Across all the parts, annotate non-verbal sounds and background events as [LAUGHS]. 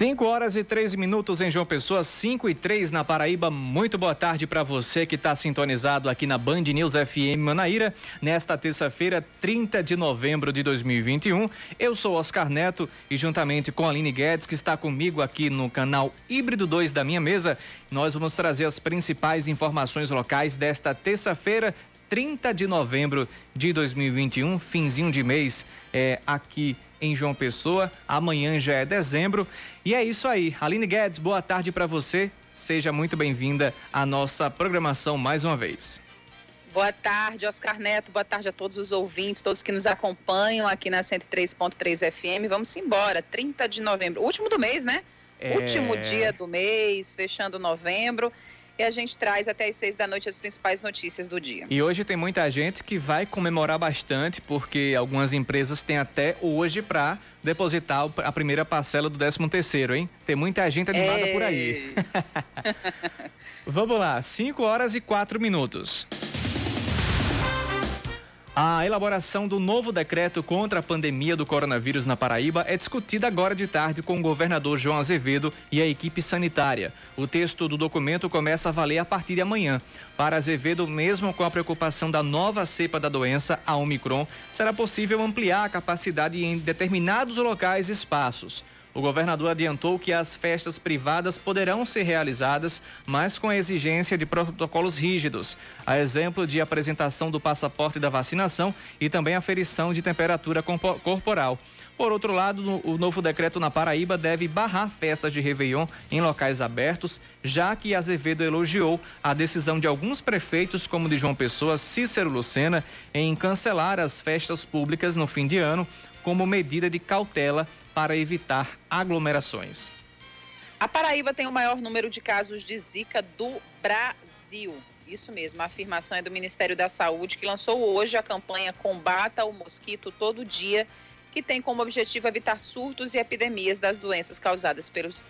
5 horas e 3 minutos em João Pessoa, 5 e 3 na Paraíba. Muito boa tarde para você que está sintonizado aqui na Band News FM Manaíra, nesta terça-feira, 30 de novembro de 2021. Eu sou Oscar Neto e, juntamente com a Aline Guedes, que está comigo aqui no canal Híbrido 2 da minha mesa, nós vamos trazer as principais informações locais desta terça-feira, 30 de novembro de 2021, finzinho de mês, é, aqui em João Pessoa. Amanhã já é dezembro. E é isso aí. Aline Guedes, boa tarde para você. Seja muito bem-vinda à nossa programação mais uma vez. Boa tarde, Oscar Neto. Boa tarde a todos os ouvintes, todos que nos acompanham aqui na 103.3 FM. Vamos embora, 30 de novembro, último do mês, né? É... Último dia do mês, fechando novembro e a gente traz até as seis da noite as principais notícias do dia. E hoje tem muita gente que vai comemorar bastante, porque algumas empresas têm até hoje para depositar a primeira parcela do 13 terceiro, hein? Tem muita gente animada é... por aí. [LAUGHS] Vamos lá, 5 horas e 4 minutos. A elaboração do novo decreto contra a pandemia do coronavírus na Paraíba é discutida agora de tarde com o governador João Azevedo e a equipe sanitária. O texto do documento começa a valer a partir de amanhã. Para Azevedo, mesmo com a preocupação da nova cepa da doença, a Omicron, será possível ampliar a capacidade em determinados locais e espaços. O governador adiantou que as festas privadas poderão ser realizadas, mas com a exigência de protocolos rígidos, a exemplo de apresentação do passaporte da vacinação e também aferição de temperatura corporal. Por outro lado, o novo decreto na Paraíba deve barrar festas de Réveillon em locais abertos, já que Azevedo elogiou a decisão de alguns prefeitos, como de João Pessoa, Cícero Lucena, em cancelar as festas públicas no fim de ano, como medida de cautela para evitar aglomerações. A Paraíba tem o maior número de casos de Zika do Brasil. Isso mesmo, a afirmação é do Ministério da Saúde, que lançou hoje a campanha Combata o Mosquito Todo Dia, que tem como objetivo evitar surtos e epidemias das doenças causadas pelos,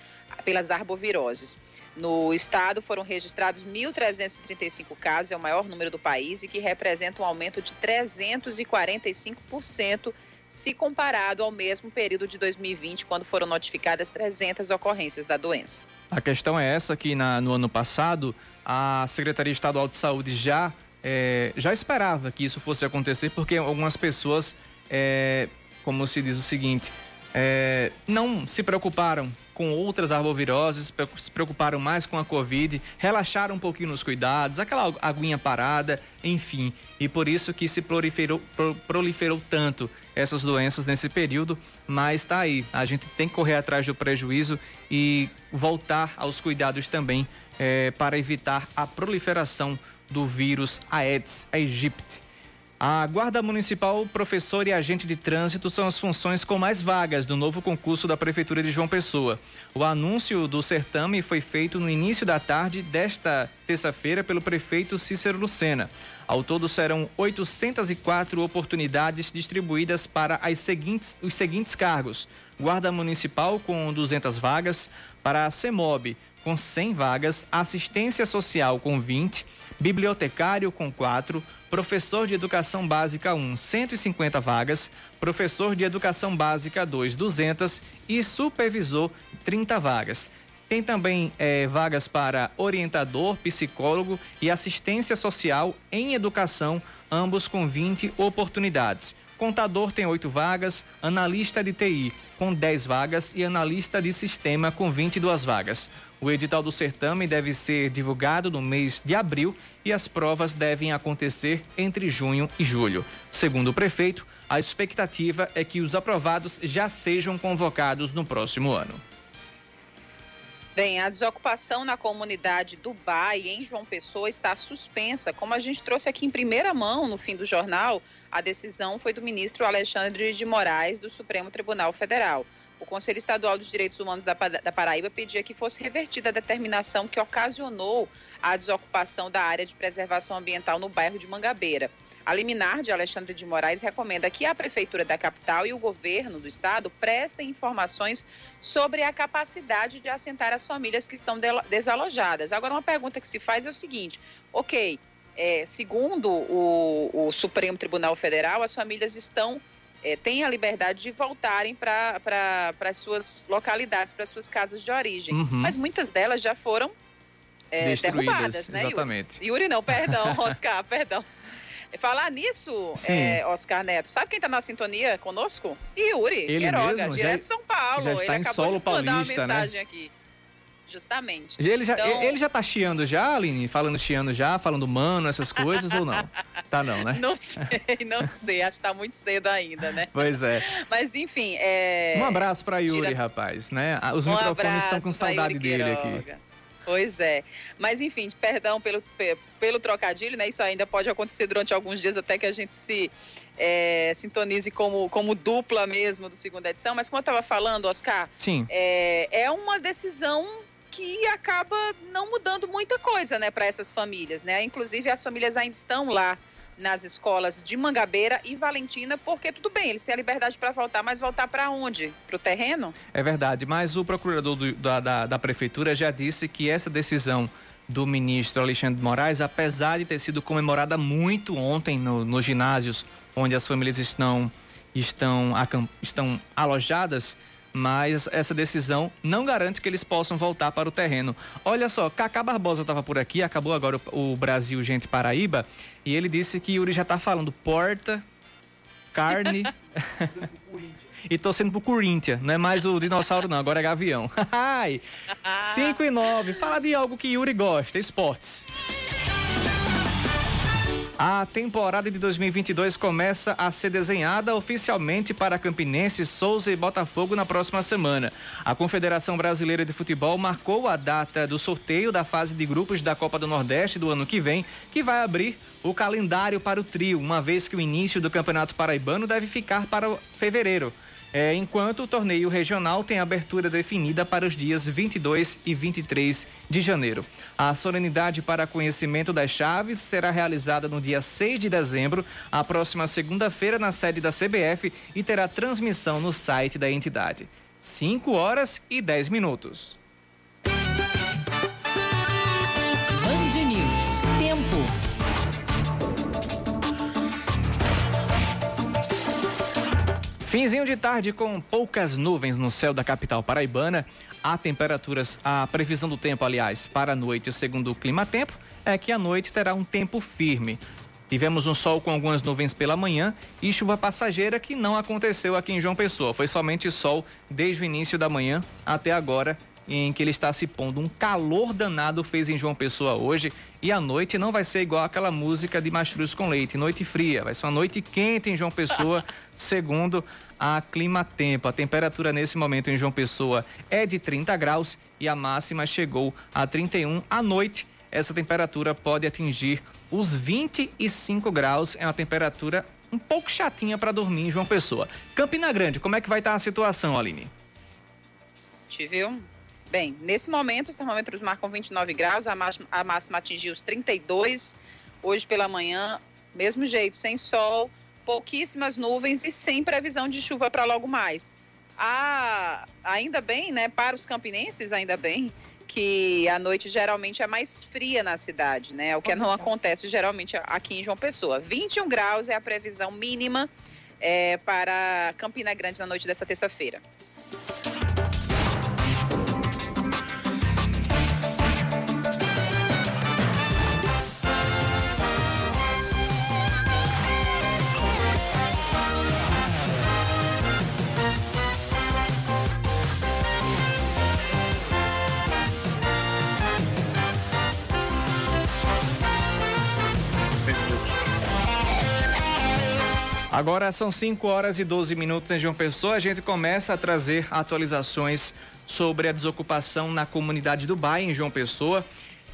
pelas arboviroses. No estado foram registrados 1.335 casos, é o maior número do país e que representa um aumento de 345% se comparado ao mesmo período de 2020, quando foram notificadas 300 ocorrências da doença. A questão é essa que na, no ano passado a Secretaria Estadual de Saúde já é, já esperava que isso fosse acontecer, porque algumas pessoas, é, como se diz o seguinte, é, não se preocuparam com outras arboviroses, se preocuparam mais com a Covid, relaxaram um pouquinho nos cuidados, aquela aguinha parada, enfim. E por isso que se proliferou, proliferou tanto essas doenças nesse período, mas está aí. A gente tem que correr atrás do prejuízo e voltar aos cuidados também é, para evitar a proliferação do vírus Aedes aegypti. A Guarda Municipal, professor e agente de trânsito são as funções com mais vagas do novo concurso da Prefeitura de João Pessoa. O anúncio do certame foi feito no início da tarde desta terça-feira pelo prefeito Cícero Lucena. Ao todo serão 804 oportunidades distribuídas para seguintes, os seguintes cargos: Guarda Municipal com 200 vagas, para a CEMOB com 100 vagas, Assistência Social com 20, Bibliotecário com 4, professor de educação básica 1, 150 vagas, professor de educação básica 2, 200 e supervisor 30 vagas. Tem também é, vagas para orientador, psicólogo e assistência social em educação, ambos com 20 oportunidades. Contador tem 8 vagas, analista de TI com 10 vagas e analista de sistema com 22 vagas. O edital do certame deve ser divulgado no mês de abril e as provas devem acontecer entre junho e julho. Segundo o prefeito, a expectativa é que os aprovados já sejam convocados no próximo ano. Bem, a desocupação na comunidade do Bai, em João Pessoa, está suspensa. Como a gente trouxe aqui em primeira mão no fim do jornal, a decisão foi do ministro Alexandre de Moraes, do Supremo Tribunal Federal. O Conselho Estadual dos Direitos Humanos da, da Paraíba pedia que fosse revertida a determinação que ocasionou a desocupação da área de preservação ambiental no bairro de Mangabeira. A liminar de Alexandre de Moraes recomenda que a Prefeitura da capital e o governo do estado prestem informações sobre a capacidade de assentar as famílias que estão desalojadas. Agora, uma pergunta que se faz é o seguinte: ok, é, segundo o, o Supremo Tribunal Federal, as famílias estão é, têm a liberdade de voltarem para as suas localidades, para as suas casas de origem. Uhum. Mas muitas delas já foram é, derrubadas, né, exatamente. Yuri? Yuri não, perdão, [LAUGHS] Oscar, perdão. Falar nisso, é, Oscar Neto, sabe quem está na sintonia conosco? Yuri Ele Queiroga, mesmo? direto de São Paulo. Já está Ele em acabou solo de mandar paulista, uma né? mensagem né? aqui. Justamente. Ele já, então... ele já tá chiando já, Aline? Falando chiando já, falando mano, essas coisas ou não? Tá não, né? [LAUGHS] Não sei, não sei. Acho que tá muito cedo ainda, né? Pois é. Mas enfim, é... Um abraço para Yuri, Tira... rapaz, né? Os um microfones estão com saudade dele aqui. Pois é. Mas enfim, perdão pelo, pelo trocadilho, né? Isso ainda pode acontecer durante alguns dias até que a gente se é, sintonize como, como dupla mesmo do segunda edição. Mas como eu estava falando, Oscar, Sim. É, é uma decisão que acaba não mudando muita coisa, né, para essas famílias, né? Inclusive as famílias ainda estão lá nas escolas de Mangabeira e Valentina, porque tudo bem, eles têm a liberdade para voltar, mas voltar para onde? Para o terreno? É verdade, mas o procurador do, da, da, da prefeitura já disse que essa decisão do ministro Alexandre de Moraes, apesar de ter sido comemorada muito ontem no, nos ginásios onde as famílias estão, estão, estão alojadas, mas essa decisão não garante que eles possam voltar para o terreno. Olha só, Cacá Barbosa estava por aqui, acabou agora o, Brasil Gente Paraíba, e ele disse que Yuri já está falando porta, carne. [LAUGHS] e torcendo pro Corinthians, não é mais o dinossauro não, agora é gavião. [LAUGHS] 5 e 9, fala de algo que Yuri gosta, esportes. A temporada de 2022 começa a ser desenhada oficialmente para Campinense, Souza e Botafogo na próxima semana. A Confederação Brasileira de Futebol marcou a data do sorteio da fase de grupos da Copa do Nordeste do ano que vem, que vai abrir o calendário para o trio, uma vez que o início do Campeonato Paraibano deve ficar para fevereiro. É, enquanto o torneio regional tem abertura definida para os dias 22 e 23 de janeiro. A solenidade para conhecimento das chaves será realizada no dia 6 de dezembro, a próxima segunda-feira, na sede da CBF e terá transmissão no site da entidade. 5 horas e 10 minutos. Finzinho de tarde com poucas nuvens no céu da capital paraibana. Há temperaturas, a previsão do tempo, aliás, para a noite, segundo o Clima Tempo, é que a noite terá um tempo firme. Tivemos um sol com algumas nuvens pela manhã e chuva passageira que não aconteceu aqui em João Pessoa. Foi somente sol desde o início da manhã até agora em que ele está se pondo. Um calor danado fez em João Pessoa hoje e a noite não vai ser igual aquela música de mastruz com leite, noite fria. Vai ser uma noite quente em João Pessoa, [LAUGHS] segundo a Clima Tempo. A temperatura nesse momento em João Pessoa é de 30 graus e a máxima chegou a 31 à noite. Essa temperatura pode atingir os 25 graus. É uma temperatura um pouco chatinha para dormir em João Pessoa. Campina Grande, como é que vai estar a situação, Aline? Te viu? Bem, nesse momento os termômetros marcam 29 graus, a máxima, a máxima atingiu os 32. Hoje pela manhã, mesmo jeito, sem sol, pouquíssimas nuvens e sem previsão de chuva para logo mais. Ah, ainda bem, né, para os campinenses, ainda bem, que a noite geralmente é mais fria na cidade, né? O que não acontece geralmente aqui em João Pessoa. 21 graus é a previsão mínima é, para Campina Grande na noite dessa terça-feira. Agora são 5 horas e 12 minutos em João Pessoa. A gente começa a trazer atualizações sobre a desocupação na comunidade do Bairro, em João Pessoa.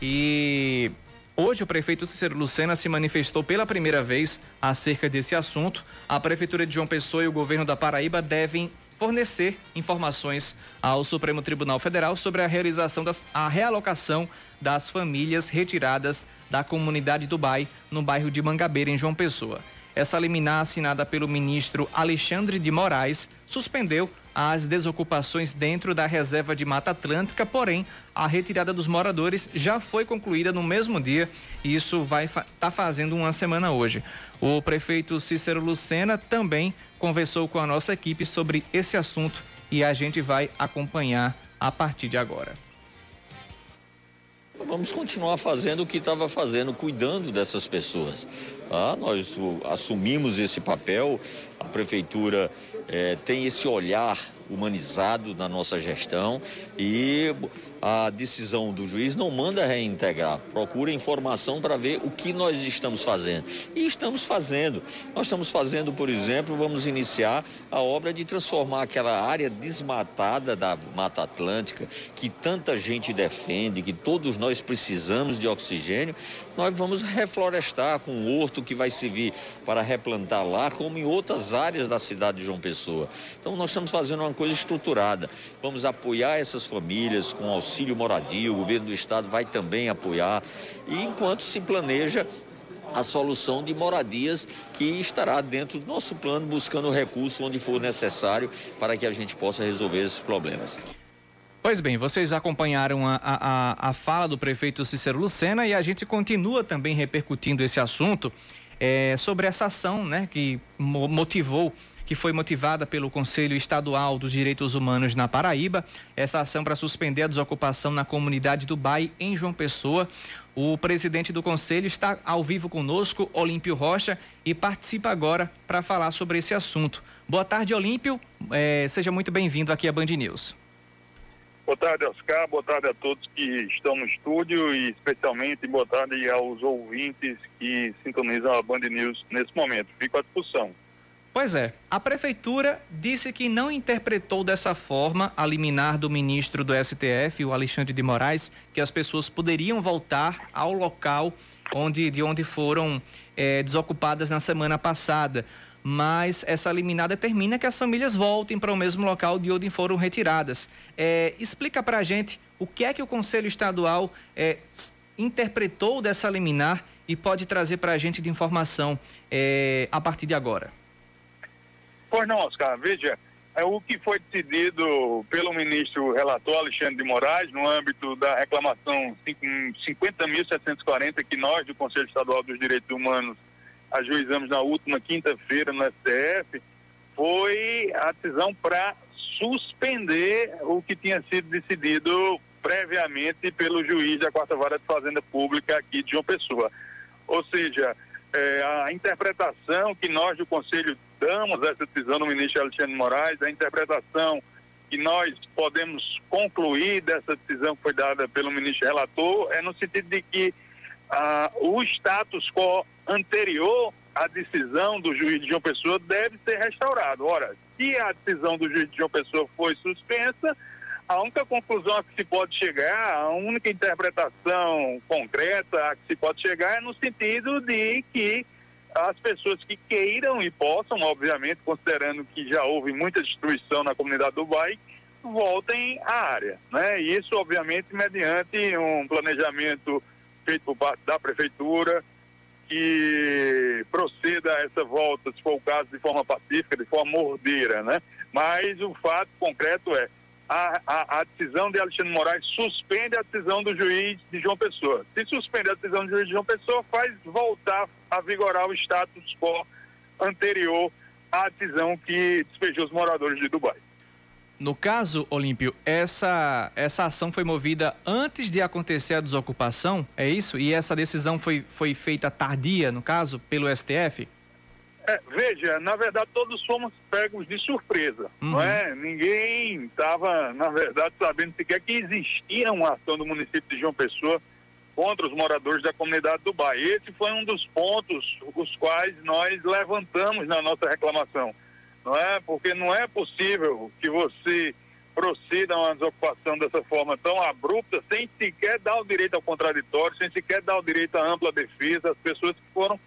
E hoje o prefeito Cícero Lucena se manifestou pela primeira vez acerca desse assunto. A prefeitura de João Pessoa e o governo da Paraíba devem fornecer informações ao Supremo Tribunal Federal sobre a realização das a realocação das famílias retiradas da comunidade Dubai no bairro de Mangabeira em João Pessoa. Essa liminar assinada pelo ministro Alexandre de Moraes suspendeu as desocupações dentro da reserva de Mata Atlântica, porém a retirada dos moradores já foi concluída no mesmo dia e isso vai estar tá fazendo uma semana hoje. O prefeito Cícero Lucena também conversou com a nossa equipe sobre esse assunto e a gente vai acompanhar a partir de agora. Vamos continuar fazendo o que estava fazendo, cuidando dessas pessoas. Ah, nós assumimos esse papel, a prefeitura é, tem esse olhar humanizado na nossa gestão e a decisão do juiz não manda reintegrar, procura informação para ver o que nós estamos fazendo. E estamos fazendo. Nós estamos fazendo, por exemplo, vamos iniciar a obra de transformar aquela área desmatada da Mata Atlântica, que tanta gente defende, que todos nós precisamos de oxigênio, nós vamos reflorestar com um horto que vai servir para replantar lá, como em outras áreas da cidade de João Pessoa. Então, nós estamos fazendo uma coisa estruturada. Vamos apoiar essas famílias com auxílio moradia, o governo do estado vai também apoiar. E enquanto se planeja a solução de moradias que estará dentro do nosso plano, buscando recurso onde for necessário para que a gente possa resolver esses problemas. Pois bem, vocês acompanharam a, a, a fala do prefeito Cícero Lucena e a gente continua também repercutindo esse assunto é, sobre essa ação né, que motivou que foi motivada pelo Conselho Estadual dos Direitos Humanos na Paraíba. Essa ação para suspender a desocupação na comunidade do Bai, em João Pessoa. O presidente do conselho está ao vivo conosco, Olímpio Rocha, e participa agora para falar sobre esse assunto. Boa tarde, Olímpio. É, seja muito bem-vindo aqui à Band News. Boa tarde, Oscar. Boa tarde a todos que estão no estúdio e especialmente boa tarde aos ouvintes que sintonizam a Band News nesse momento. Fico à disposição. Pois é, a prefeitura disse que não interpretou dessa forma a liminar do ministro do STF, o Alexandre de Moraes, que as pessoas poderiam voltar ao local onde, de onde foram é, desocupadas na semana passada. Mas essa liminar determina que as famílias voltem para o mesmo local de onde foram retiradas. É, explica para a gente o que é que o Conselho Estadual é, interpretou dessa liminar e pode trazer para a gente de informação a partir de agora. Pois não, Oscar. Veja, é o que foi decidido pelo ministro relator Alexandre de Moraes no âmbito da reclamação 50.740 que nós do Conselho Estadual dos Direitos Humanos ajuizamos na última quinta-feira no STF, foi a decisão para suspender o que tinha sido decidido previamente pelo juiz da quarta vara de fazenda pública aqui de João Pessoa. Ou seja, é, a interpretação que nós do Conselho damos essa decisão do ministro Alexandre Moraes, a interpretação que nós podemos concluir dessa decisão que foi dada pelo ministro relator é no sentido de que ah, o status quo anterior à decisão do juiz de João Pessoa deve ser restaurado. Ora, se a decisão do juiz de João Pessoa foi suspensa, a única conclusão a que se pode chegar, a única interpretação concreta a que se pode chegar é no sentido de que as pessoas que queiram e possam, obviamente, considerando que já houve muita destruição na comunidade do bairro, voltem à área. Né? Isso, obviamente, mediante um planejamento feito por parte da prefeitura, que proceda a essa volta, se for o caso, de forma pacífica, de forma mordeira. Né? Mas o fato concreto é, a, a, a, decisão de Alexandre Moraes suspende a decisão do juiz de João Pessoa. Se suspende a decisão do juiz de João Pessoa, faz voltar a vigorar o status quo anterior à decisão que despejou os moradores de Dubai. No caso, Olímpio, essa, essa ação foi movida antes de acontecer a desocupação, é isso? E essa decisão foi, foi feita tardia, no caso, pelo STF? É, veja, na verdade todos fomos pegos de surpresa, uhum. não é? Ninguém estava, na verdade, sabendo sequer que existia uma ação do município de João Pessoa contra os moradores da comunidade do bairro. Esse foi um dos pontos os quais nós levantamos na nossa reclamação, não é? Porque não é possível que você proceda a uma desocupação dessa forma tão abrupta, sem sequer dar o direito ao contraditório, sem sequer dar o direito à ampla defesa às pessoas que foram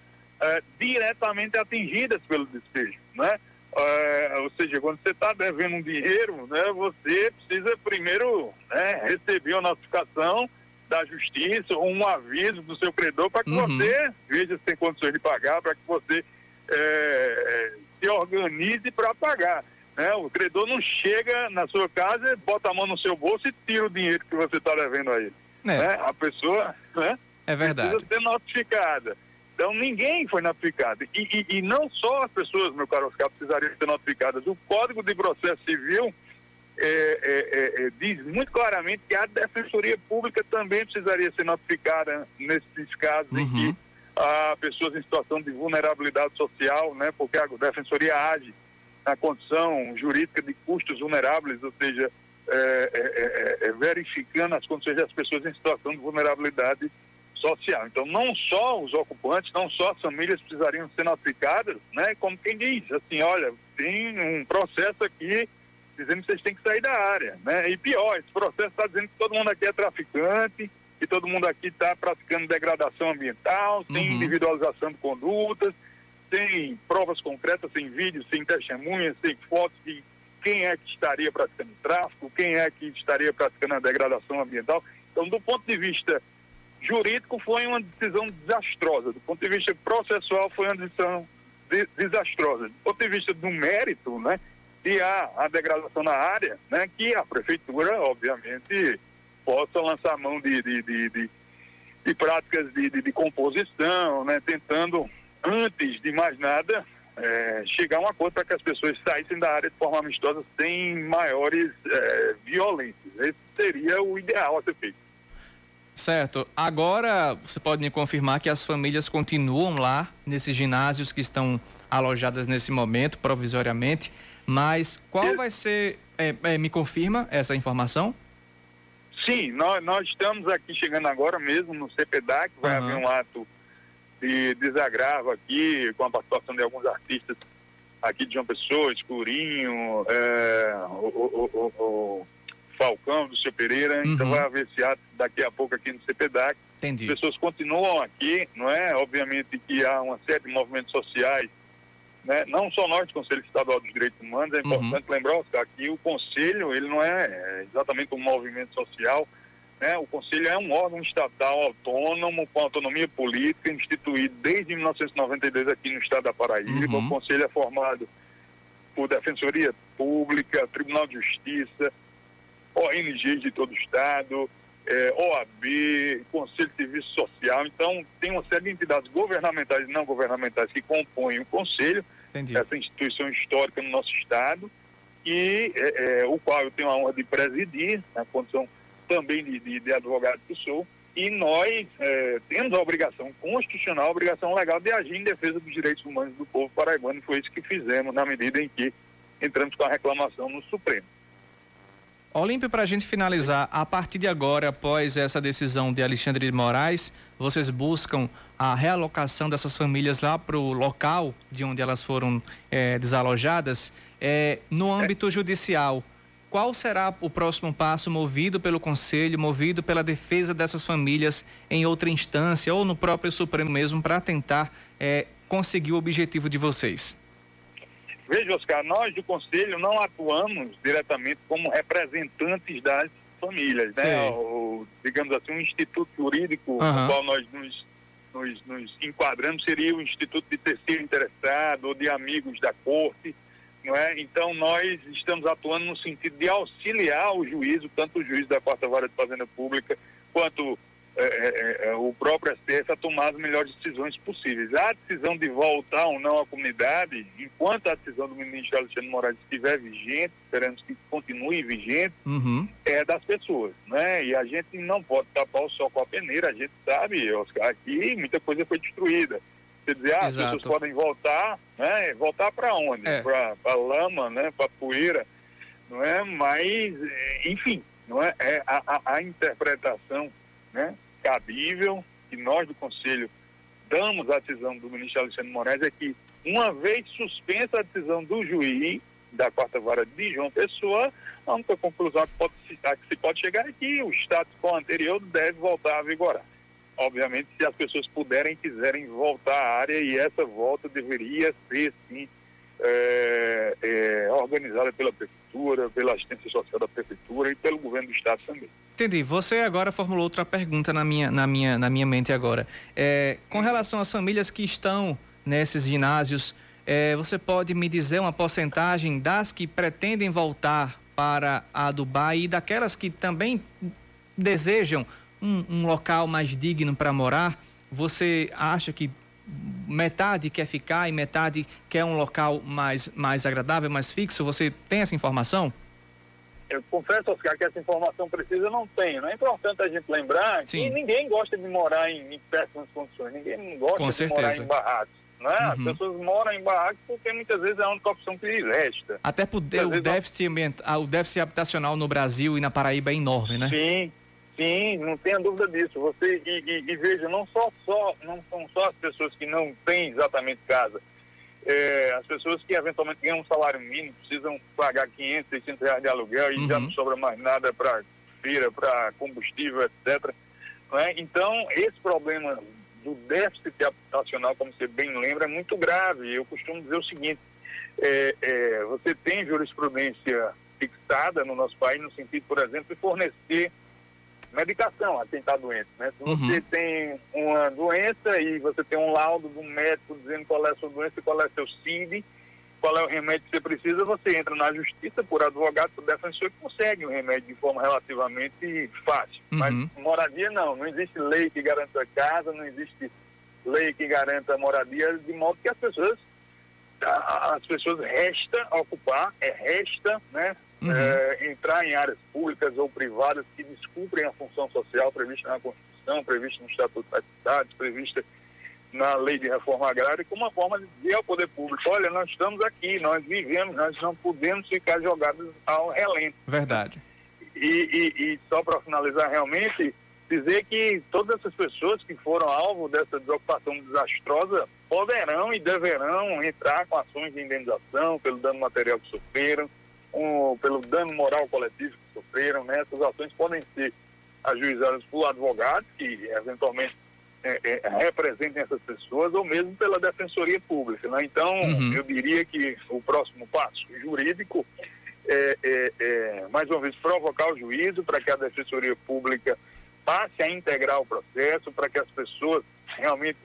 é, diretamente atingidas pelo despejo, né? É, ou seja, quando você está devendo um dinheiro, né, você precisa primeiro né, receber a notificação da justiça ou um aviso do seu credor para que uhum. você veja se tem condições de pagar, para que você é, se organize para pagar. Né? O credor não chega na sua casa, bota a mão no seu bolso e tira o dinheiro que você está devendo a ele. É. Né? A pessoa né, é verdade. precisa ser notificada. Então ninguém foi notificado. E, e, e, não só as pessoas, meu caro Oscar, precisariam ser notificadas. O Código de Processo Civil é, é, é, é, diz muito claramente que a Defensoria Pública também precisaria ser notificada nesses casos uhum. em que há pessoas em situação de vulnerabilidade social, né, porque a Defensoria age na condição jurídica de custos vulneráveis, ou seja, é, verificando as condições das pessoas em situação de vulnerabilidade social. Então, não só os ocupantes, não só as famílias precisariam ser notificadas, né? Como quem diz, assim, olha, tem um processo aqui dizendo que vocês têm que sair da área, né? E pior, esse processo está dizendo que todo mundo aqui é traficante, que todo mundo aqui está praticando degradação ambiental, tem uhum. individualização de condutas, tem provas concretas, sem vídeos, sem testemunhas, sem fotos de quem é que estaria praticando tráfico, quem é que estaria praticando a degradação ambiental. Então, do ponto de vista jurídico foi uma decisão desastrosa. Do ponto de vista processual foi uma decisão de, desastrosa. Do ponto de vista do mérito, né, de há a degradação na área, né, que a prefeitura, obviamente, possa lançar mão de, de, de, de, de práticas de, de, de, composição, né, tentando, antes de mais nada, é, chegar a um acordo para que as pessoas saíssem da área de forma amistosa sem maiores é, violências. Esse seria o ideal a ser feito. Certo. Agora você pode me confirmar que as famílias continuam lá nesses ginásios que estão alojadas nesse momento, provisoriamente. Mas qual vai ser. É, é, me confirma essa informação? Sim, nós, nós estamos aqui chegando agora mesmo no CPDAC, vai uhum. haver um ato de desagravo aqui, com a participação de alguns artistas aqui de João Pessoa, Escurinho, é, o, o, o, Falcão, do seu Pereira, então uhum. então vai haver esse ato daqui a pouco aqui no CPDAC. Entendi. As pessoas continuam aqui, não é? Obviamente que há uma série de movimentos sociais, né? não só nós, Conselho Estadual dos Direitos Humanos, é importante uhum. lembrar, Oscar, que o Conselho, ele não é exatamente um movimento social, né? O Conselho é um órgão estatal autônomo, com autonomia política, instituído desde 1992 aqui no estado da Paraíba. Uhum. O Conselho é formado por Defensoria Pública, Tribunal de Justiça, ONGs de todo o Estado, é, OAB, Conselho de Serviço Social. Então, tem uma série de entidades governamentais e não governamentais que compõem o Conselho, Entendi. essa instituição histórica no nosso Estado, e é, é, o qual eu tenho a honra de presidir, na condição também de, de, de advogado que sou, e nós é, temos a obrigação constitucional, a obrigação legal de agir em defesa dos direitos humanos do povo paraibano, e foi isso que fizemos na medida em que entramos com a reclamação no Supremo. Olímpio, para a gente finalizar, a partir de agora, após essa decisão de Alexandre de Moraes, vocês buscam a realocação dessas famílias lá para o local de onde elas foram é, desalojadas, é, no âmbito judicial. Qual será o próximo passo movido pelo Conselho, movido pela defesa dessas famílias em outra instância ou no próprio Supremo mesmo para tentar é, conseguir o objetivo de vocês? Veja, Oscar, nós do Conselho não atuamos diretamente como representantes das famílias, né? O, digamos assim, um instituto jurídico uhum. no qual nós nos, nos, nos, enquadramos seria o Instituto de Terceiro Interessado ou de Amigos da Corte, não é? Então, nós estamos atuando no sentido de auxiliar o juízo, tanto o juiz da Quarta Vara de Fazenda Pública, quanto é, é, é, o próprio STF a tomar as melhores decisões possíveis. A decisão de voltar ou não à comunidade, enquanto a decisão do ministro Alexandre Moraes estiver vigente, esperamos que continue vigente, uhum. é das pessoas, né? E a gente não pode tapar o sol com a peneira, a gente sabe, Oscar, aqui muita coisa foi destruída. Quer dizer, ah, as pessoas podem voltar, né? Voltar para onde? É. Para lama, né? Para poeira, não é? Mas, enfim, não é? é a, a, a interpretação né, cabível que nós do Conselho damos à decisão do ministro Alexandre Moraes é que, uma vez suspensa a decisão do juiz da quarta vara de João Pessoa, a única conclusão que, pode, a que se pode chegar é que o status quo anterior deve voltar a vigorar. Obviamente, se as pessoas puderem quiserem voltar à área, e essa volta deveria ser, sim, é, é, organizada pela prefeitura, pela assistência social da prefeitura e pelo governo do estado também. Entendi. Você agora formulou outra pergunta na minha, na minha, na minha mente agora. É, com relação às famílias que estão nesses ginásios, é, você pode me dizer uma porcentagem das que pretendem voltar para a Dubai e daquelas que também desejam um, um local mais digno para morar? Você acha que metade quer ficar e metade quer um local mais, mais agradável, mais fixo? Você tem essa informação? Eu confesso, Oscar, que essa informação precisa eu não tenho. Não é importante a gente lembrar Sim. que ninguém gosta de morar em, em péssimas condições, ninguém gosta Com de certeza. morar em barracos. Né? Uhum. As pessoas moram em barracos porque muitas vezes é a única opção que lhes resta. Até por o déficit, o déficit habitacional no Brasil e na Paraíba é enorme, né? Sim, Sim, não tenha dúvida disso. Você e, e, e, veja, não só, só não são só as pessoas que não têm exatamente casa. É, as pessoas que eventualmente ganham um salário mínimo precisam pagar 500, 600 reais de aluguel e uhum. já não sobra mais nada para feira, para combustível, etc. É? Então, esse problema do déficit habitacional, como você bem lembra, é muito grave. Eu costumo dizer o seguinte: é, é, você tem jurisprudência fixada no nosso país no sentido, por exemplo, de fornecer medicação a quem está doente. Né? Se você uhum. tem uma doença e você tem um laudo um médico dizendo qual é a sua doença e qual é seu CID, qual é o remédio que você precisa, você entra na justiça por advogado, por defensor e consegue o remédio de forma relativamente fácil. Uhum. Mas moradia não, não existe lei que garanta casa, não existe lei que garanta moradia, de modo que as pessoas as pessoas resta ocupar, é resta, né, uhum. é, entrar em áreas públicas ou privadas que descumprem a função social prevista na Constituição, prevista no Estatuto das Cidades, prevista na Lei de Reforma Agrária, como uma forma de dizer ao poder público, olha, nós estamos aqui, nós vivemos, nós não podemos ficar jogados ao relento. Verdade. E, e, e só para finalizar realmente, dizer que todas essas pessoas que foram alvo dessa desocupação desastrosa poderão e deverão entrar com ações de indenização pelo dano material que sofreram, um, pelo dano moral coletivo que sofreram, né? Essas ações podem ser ajuizadas por advogados que eventualmente é, é, representem essas pessoas ou mesmo pela defensoria pública, né? Então, uhum. eu diria que o próximo passo jurídico é, é, é mais uma vez provocar o juízo para que a defensoria pública passe a integrar o processo, para que as pessoas realmente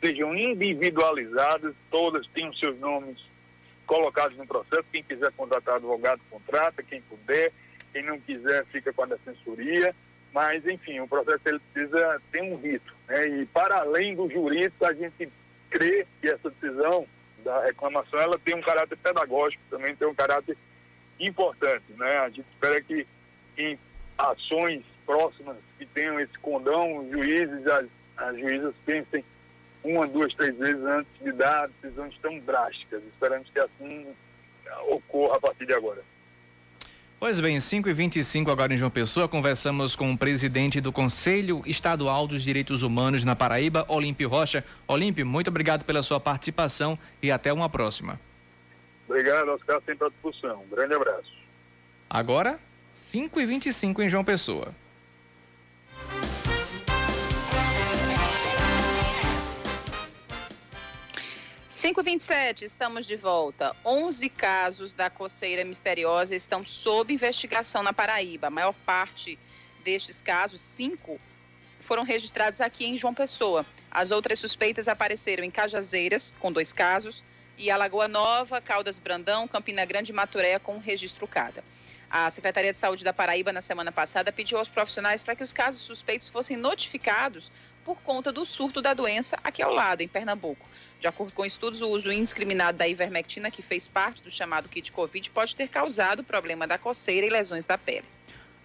sejam individualizadas, todas tenham seus nomes colocados no processo. Quem quiser contratar advogado, contrata. Quem puder. Quem não quiser, fica com a defensoria. Mas, enfim, o processo ele precisa ter um rito. Né? E, para além do jurídico, a gente crê que essa decisão da reclamação ela tem um caráter pedagógico, também tem um caráter importante. Né? A gente espera que em ações próximas que tenham esse condão, os juízes, as, as juízas pensem uma, duas, três vezes antes de dar decisões tão drásticas. Esperamos que assim ocorra a partir de agora. Pois bem, 5h25 agora em João Pessoa, conversamos com o presidente do Conselho Estadual dos Direitos Humanos na Paraíba, Olímpio Rocha. Olímpio, muito obrigado pela sua participação e até uma próxima. Obrigado, Oscar, sempre à disposição. Um grande abraço. Agora, 5h25 em João Pessoa. 527, estamos de volta. 11 casos da coceira misteriosa estão sob investigação na Paraíba. A maior parte destes casos, cinco, foram registrados aqui em João Pessoa. As outras suspeitas apareceram em Cajazeiras, com dois casos, e Alagoa Nova, Caldas Brandão, Campina Grande e Maturé, com registro cada. A Secretaria de Saúde da Paraíba, na semana passada, pediu aos profissionais para que os casos suspeitos fossem notificados por conta do surto da doença aqui ao lado, em Pernambuco. De acordo com estudos, o uso indiscriminado da ivermectina, que fez parte do chamado kit Covid, pode ter causado problema da coceira e lesões da pele.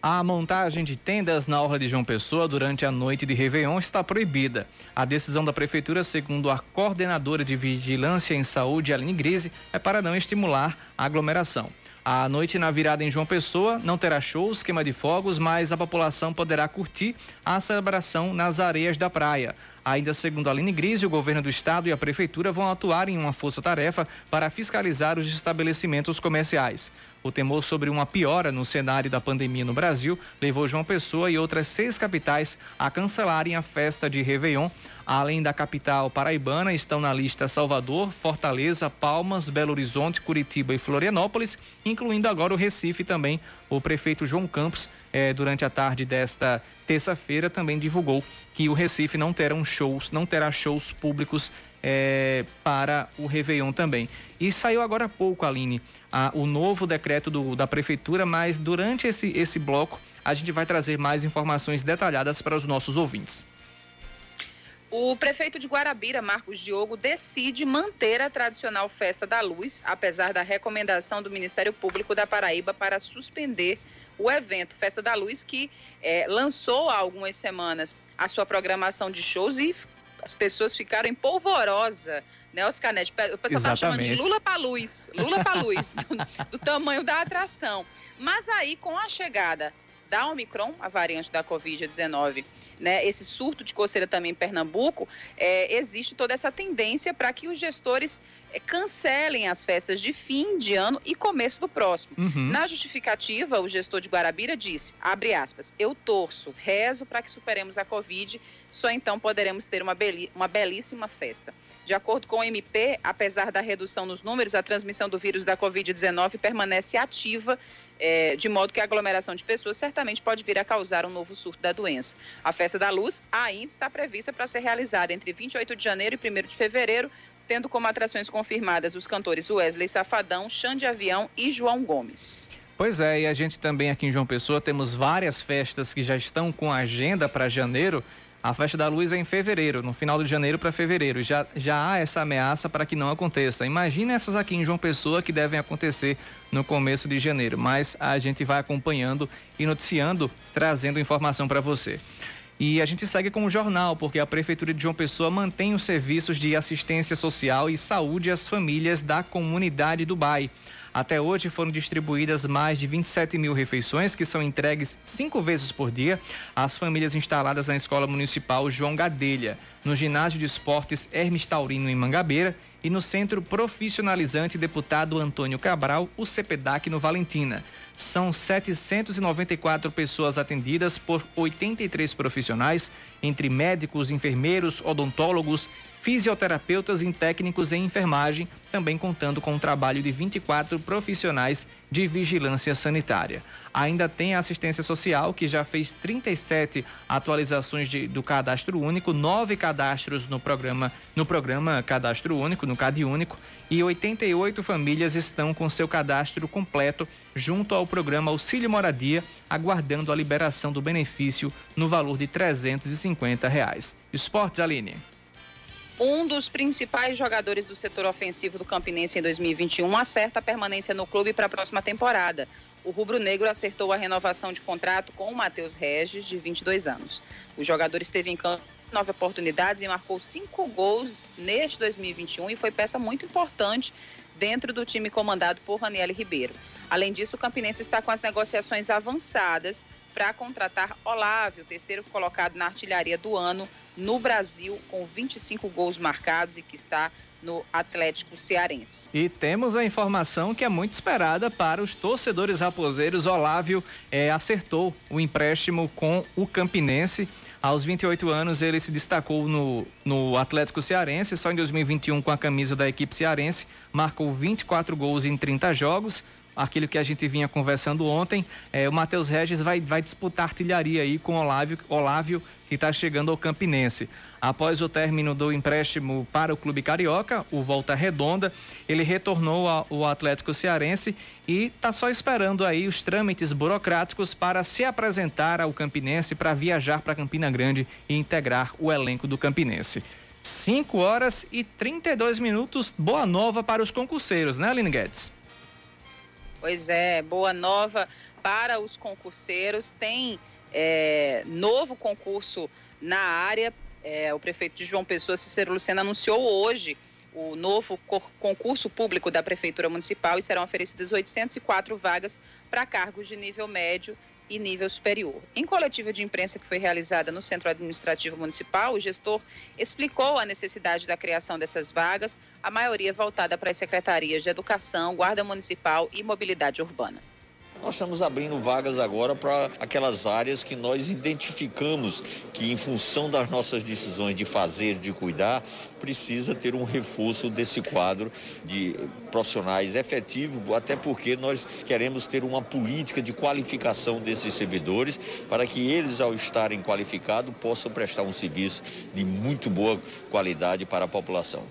A montagem de tendas na Orla de João Pessoa durante a noite de Réveillon está proibida. A decisão da Prefeitura, segundo a coordenadora de Vigilância em Saúde, Aline Grise, é para não estimular a aglomeração. A noite na virada em João Pessoa não terá shows, queima de fogos, mas a população poderá curtir a celebração nas areias da praia. Ainda segundo Aline Grise, o governo do estado e a prefeitura vão atuar em uma força-tarefa para fiscalizar os estabelecimentos comerciais. O temor sobre uma piora no cenário da pandemia no Brasil levou João Pessoa e outras seis capitais a cancelarem a festa de Réveillon. Além da capital paraibana, estão na lista Salvador, Fortaleza, Palmas, Belo Horizonte, Curitiba e Florianópolis, incluindo agora o Recife também. O prefeito João Campos, eh, durante a tarde desta terça-feira, também divulgou que o Recife não terá shows, não terá shows públicos eh, para o Réveillon também. E saiu agora há pouco, Aline, a, o novo decreto do, da prefeitura, mas durante esse, esse bloco a gente vai trazer mais informações detalhadas para os nossos ouvintes. O prefeito de Guarabira, Marcos Diogo, decide manter a tradicional Festa da Luz, apesar da recomendação do Ministério Público da Paraíba para suspender o evento Festa da Luz, que é, lançou há algumas semanas a sua programação de shows e as pessoas ficaram em polvorosa, né, Oscar Neto? O pessoal estava chamando de Lula para luz, Lula para luz, [LAUGHS] do, do tamanho da atração. Mas aí, com a chegada da Omicron, a variante da Covid-19, né, esse surto de coceira também em Pernambuco, é, existe toda essa tendência para que os gestores cancelem as festas de fim de ano e começo do próximo. Uhum. Na justificativa, o gestor de Guarabira disse, abre aspas, eu torço, rezo para que superemos a Covid, só então poderemos ter uma, uma belíssima festa. De acordo com o MP, apesar da redução nos números, a transmissão do vírus da Covid-19 permanece ativa é, de modo que a aglomeração de pessoas certamente pode vir a causar um novo surto da doença. A Festa da Luz ainda está prevista para ser realizada entre 28 de janeiro e 1 de fevereiro, tendo como atrações confirmadas os cantores Wesley Safadão, Xande Avião e João Gomes. Pois é, e a gente também aqui em João Pessoa temos várias festas que já estão com agenda para janeiro a festa da luz é em fevereiro, no final de janeiro para fevereiro. Já, já há essa ameaça para que não aconteça. Imagina essas aqui em João Pessoa que devem acontecer no começo de janeiro. Mas a gente vai acompanhando e noticiando, trazendo informação para você. E a gente segue com o jornal, porque a Prefeitura de João Pessoa mantém os serviços de assistência social e saúde às famílias da comunidade do Bai. Até hoje foram distribuídas mais de 27 mil refeições que são entregues cinco vezes por dia às famílias instaladas na Escola Municipal João Gadelha, no Ginásio de Esportes Hermes Taurino em Mangabeira e no Centro Profissionalizante Deputado Antônio Cabral, o CPDAC no Valentina. São 794 pessoas atendidas por 83 profissionais, entre médicos, enfermeiros, odontólogos, fisioterapeutas e técnicos em enfermagem, também contando com o trabalho de 24 profissionais de vigilância sanitária. Ainda tem a assistência social, que já fez 37 atualizações de, do cadastro único, nove cadastros no programa, no programa Cadastro Único, no CAD Único, e 88 famílias estão com seu cadastro completo junto ao programa Auxílio Moradia, aguardando a liberação do benefício no valor de 350 reais. Esportes, Aline. Um dos principais jogadores do setor ofensivo do Campinense em 2021 acerta a permanência no clube para a próxima temporada. O rubro-negro acertou a renovação de contrato com o Matheus Regis, de 22 anos. O jogador esteve em campo nove oportunidades e marcou cinco gols neste 2021 e foi peça muito importante dentro do time comandado por Raniel Ribeiro. Além disso, o Campinense está com as negociações avançadas para contratar Olávio, terceiro colocado na artilharia do ano, no Brasil com 25 gols marcados e que está no Atlético Cearense. E temos a informação que é muito esperada para os torcedores raposeiros. Olávio é, acertou o empréstimo com o Campinense. Aos 28 anos, ele se destacou no, no Atlético Cearense, só em 2021 com a camisa da equipe cearense, marcou 24 gols em 30 jogos, aquilo que a gente vinha conversando ontem. É, o Matheus Regis vai, vai disputar artilharia aí com Olávio, Olávio que está chegando ao Campinense. Após o término do empréstimo para o Clube Carioca, o Volta Redonda, ele retornou ao Atlético Cearense e está só esperando aí os trâmites burocráticos para se apresentar ao Campinense para viajar para Campina Grande e integrar o elenco do Campinense. 5 horas e 32 minutos. Boa nova para os concurseiros, né, Aline Guedes? Pois é, boa nova para os concurseiros. Tem é, novo concurso na área. É, o prefeito de João Pessoa, Cicero Lucena, anunciou hoje o novo concurso público da Prefeitura Municipal e serão oferecidas 804 vagas para cargos de nível médio e nível superior. Em coletiva de imprensa que foi realizada no Centro Administrativo Municipal, o gestor explicou a necessidade da criação dessas vagas, a maioria voltada para as secretarias de Educação, Guarda Municipal e Mobilidade Urbana. Nós estamos abrindo vagas agora para aquelas áreas que nós identificamos que, em função das nossas decisões de fazer, de cuidar, precisa ter um reforço desse quadro de profissionais efetivo, até porque nós queremos ter uma política de qualificação desses servidores para que eles, ao estarem qualificados, possam prestar um serviço de muito boa qualidade para a população.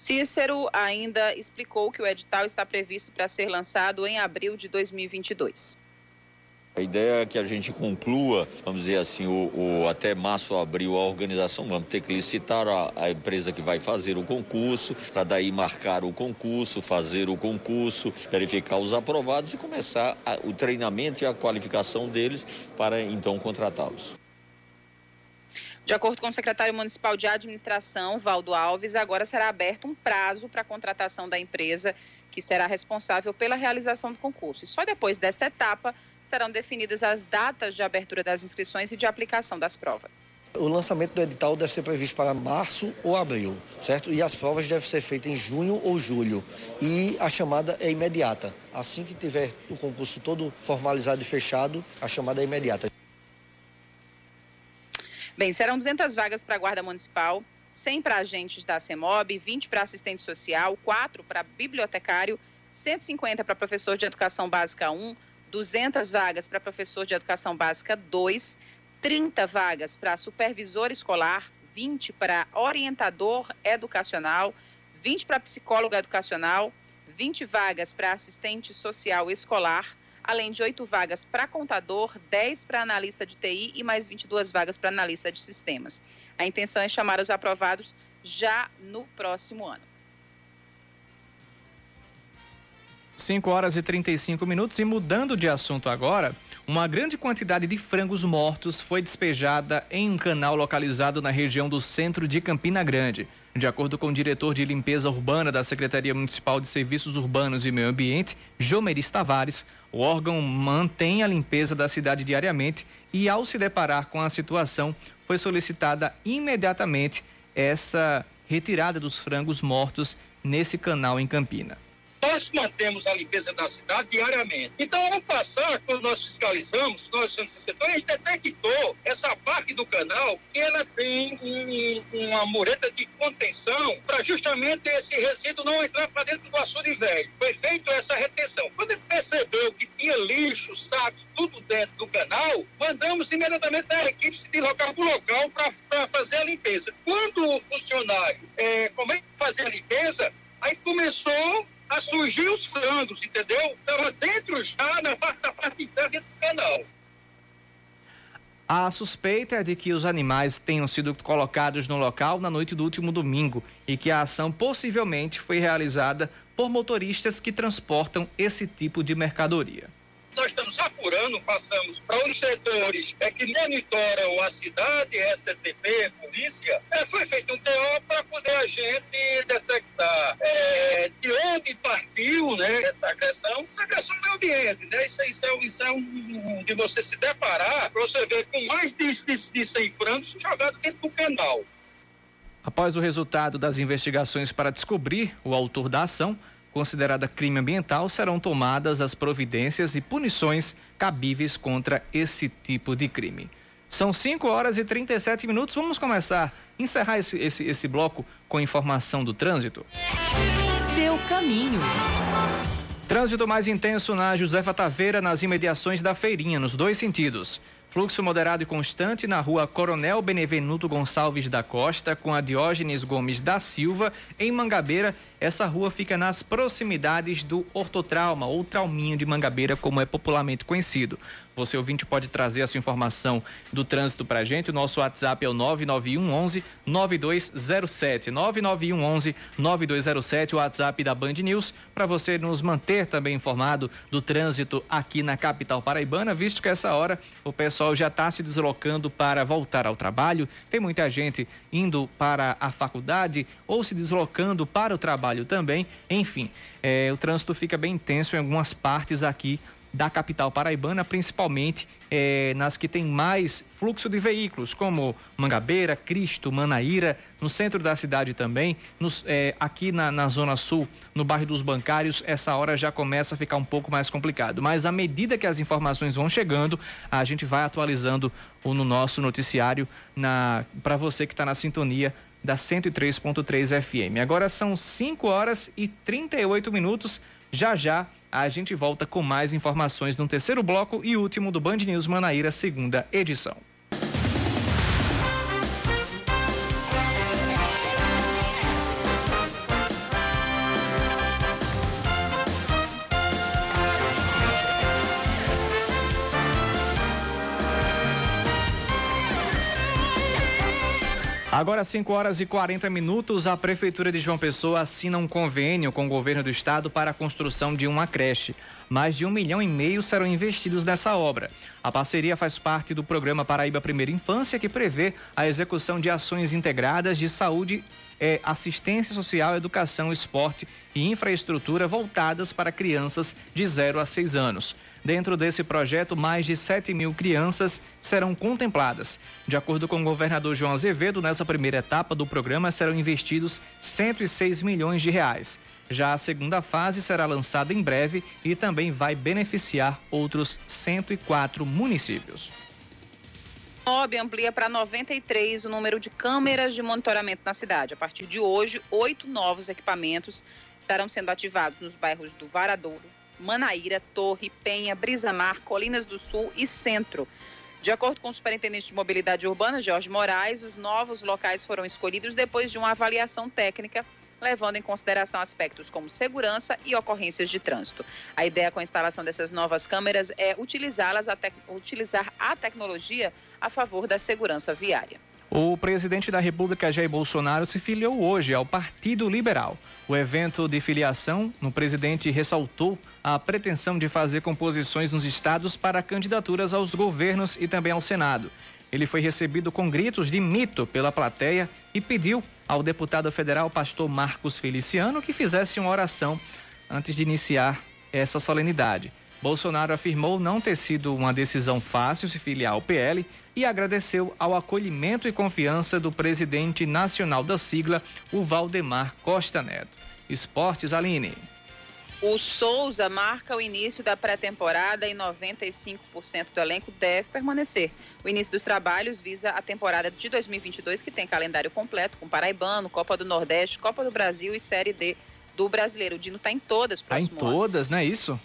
Cícero ainda explicou que o edital está previsto para ser lançado em abril de 2022. A ideia é que a gente conclua, vamos dizer assim, o, o até março ou abril a organização, vamos ter que licitar a, a empresa que vai fazer o concurso, para daí marcar o concurso, fazer o concurso, verificar os aprovados e começar a, o treinamento e a qualificação deles para então contratá-los. De acordo com o secretário municipal de administração, Valdo Alves, agora será aberto um prazo para a contratação da empresa que será responsável pela realização do concurso. E só depois desta etapa serão definidas as datas de abertura das inscrições e de aplicação das provas. O lançamento do edital deve ser previsto para março ou abril, certo? E as provas devem ser feitas em junho ou julho. E a chamada é imediata. Assim que tiver o concurso todo formalizado e fechado, a chamada é imediata. Bem, serão 200 vagas para a Guarda Municipal, 100 para agentes da CEMOB, 20 para assistente social, 4 para bibliotecário, 150 para professor de educação básica 1, 200 vagas para professor de educação básica 2, 30 vagas para supervisor escolar, 20 para orientador educacional, 20 para psicólogo educacional, 20 vagas para assistente social escolar, além de oito vagas para contador, 10 para analista de TI e mais 22 vagas para analista de sistemas. A intenção é chamar os aprovados já no próximo ano. 5 horas e 35 minutos e mudando de assunto agora, uma grande quantidade de frangos mortos foi despejada em um canal localizado na região do centro de Campina Grande. De acordo com o diretor de limpeza urbana da Secretaria Municipal de Serviços Urbanos e Meio Ambiente, Jomeris Tavares, o órgão mantém a limpeza da cidade diariamente e, ao se deparar com a situação, foi solicitada imediatamente essa retirada dos frangos mortos nesse canal em Campina. Nós mantemos a limpeza da cidade diariamente. Então, ano passado, quando nós fiscalizamos, nós somos setor, a gente detectou essa parte do canal que ela tem um, uma mureta de contenção para justamente esse resíduo não entrar para dentro do açude velho. Foi feita essa retenção. Quando ele percebeu que tinha lixo, sacos, tudo dentro do canal, mandamos imediatamente a equipe se deslocar para o local para fazer a limpeza. Quando o funcionário é, começa a fazer a limpeza, aí começou a surgir os frangos, entendeu? Estava dentro já, na parte da parte interna do canal. A suspeita é de que os animais tenham sido colocados no local na noite do último domingo e que a ação possivelmente foi realizada por motoristas que transportam esse tipo de mercadoria nós estamos apurando, passamos para os setores é, que monitoram a cidade, STTP, polícia, é, foi feito um TO para poder a gente detectar é, de onde partiu né, essa agressão, essa agressão no ambiente. Né? Isso, isso, é, isso é um, de você se deparar, para você ver com mais de, de, de 100 frangos jogados dentro do canal. Após o resultado das investigações para descobrir o autor da ação, considerada crime ambiental, serão tomadas as providências e punições cabíveis contra esse tipo de crime. São 5 horas e 37 minutos. Vamos começar, encerrar esse, esse, esse bloco com informação do trânsito. Seu caminho. Trânsito mais intenso na Josefa Taveira, nas imediações da feirinha, nos dois sentidos. Fluxo moderado e constante na rua Coronel Benevenuto Gonçalves da Costa, com a Diógenes Gomes da Silva, em Mangabeira. Essa rua fica nas proximidades do Ortotrauma, ou Trauminha de Mangabeira, como é popularmente conhecido. Você ouvinte pode trazer essa informação do trânsito para a gente. O nosso WhatsApp é o 991 11 9207. 991 11 9207, o WhatsApp da Band News, para você nos manter também informado do trânsito aqui na capital paraibana, visto que essa hora o pessoal já está se deslocando para voltar ao trabalho. Tem muita gente indo para a faculdade ou se deslocando para o trabalho também. Enfim, é, o trânsito fica bem intenso em algumas partes aqui da capital paraibana, principalmente é, nas que tem mais fluxo de veículos, como Mangabeira, Cristo, Manaíra, no centro da cidade também, nos, é, aqui na, na Zona Sul, no bairro dos Bancários, essa hora já começa a ficar um pouco mais complicado. Mas à medida que as informações vão chegando, a gente vai atualizando o, no nosso noticiário para você que está na sintonia da 103.3 FM. Agora são 5 horas e 38 minutos. Já já a gente volta com mais informações no terceiro bloco e último do Band News Manaíra, segunda edição. Agora, 5 horas e 40 minutos, a Prefeitura de João Pessoa assina um convênio com o governo do estado para a construção de uma creche. Mais de um milhão e meio serão investidos nessa obra. A parceria faz parte do programa Paraíba Primeira Infância, que prevê a execução de ações integradas de saúde, eh, assistência social, educação, esporte e infraestrutura voltadas para crianças de 0 a 6 anos. Dentro desse projeto, mais de 7 mil crianças serão contempladas. De acordo com o governador João Azevedo, nessa primeira etapa do programa serão investidos 106 milhões de reais. Já a segunda fase será lançada em breve e também vai beneficiar outros 104 municípios. OB amplia para 93 o número de câmeras de monitoramento na cidade. A partir de hoje, oito novos equipamentos estarão sendo ativados nos bairros do Varadouro, Manaíra, Torre, Penha, Brisamar, Colinas do Sul e Centro. De acordo com o superintendente de mobilidade urbana, Jorge Moraes, os novos locais foram escolhidos depois de uma avaliação técnica, levando em consideração aspectos como segurança e ocorrências de trânsito. A ideia com a instalação dessas novas câmeras é utilizá-las utilizar a tecnologia a favor da segurança viária. O presidente da República, Jair Bolsonaro, se filiou hoje ao Partido Liberal. O evento de filiação, no presidente ressaltou a pretensão de fazer composições nos estados para candidaturas aos governos e também ao Senado. Ele foi recebido com gritos de mito pela plateia e pediu ao deputado federal pastor Marcos Feliciano que fizesse uma oração antes de iniciar essa solenidade. Bolsonaro afirmou não ter sido uma decisão fácil se filiar ao PL e agradeceu ao acolhimento e confiança do presidente nacional da sigla, o Valdemar Costa Neto. Esportes, Aline. O Souza marca o início da pré-temporada e 95% do elenco deve permanecer. O início dos trabalhos visa a temporada de 2022, que tem calendário completo com Paraibano, Copa do Nordeste, Copa do Brasil e Série D do Brasileiro. O Dino está em todas, Está em todas, não é isso?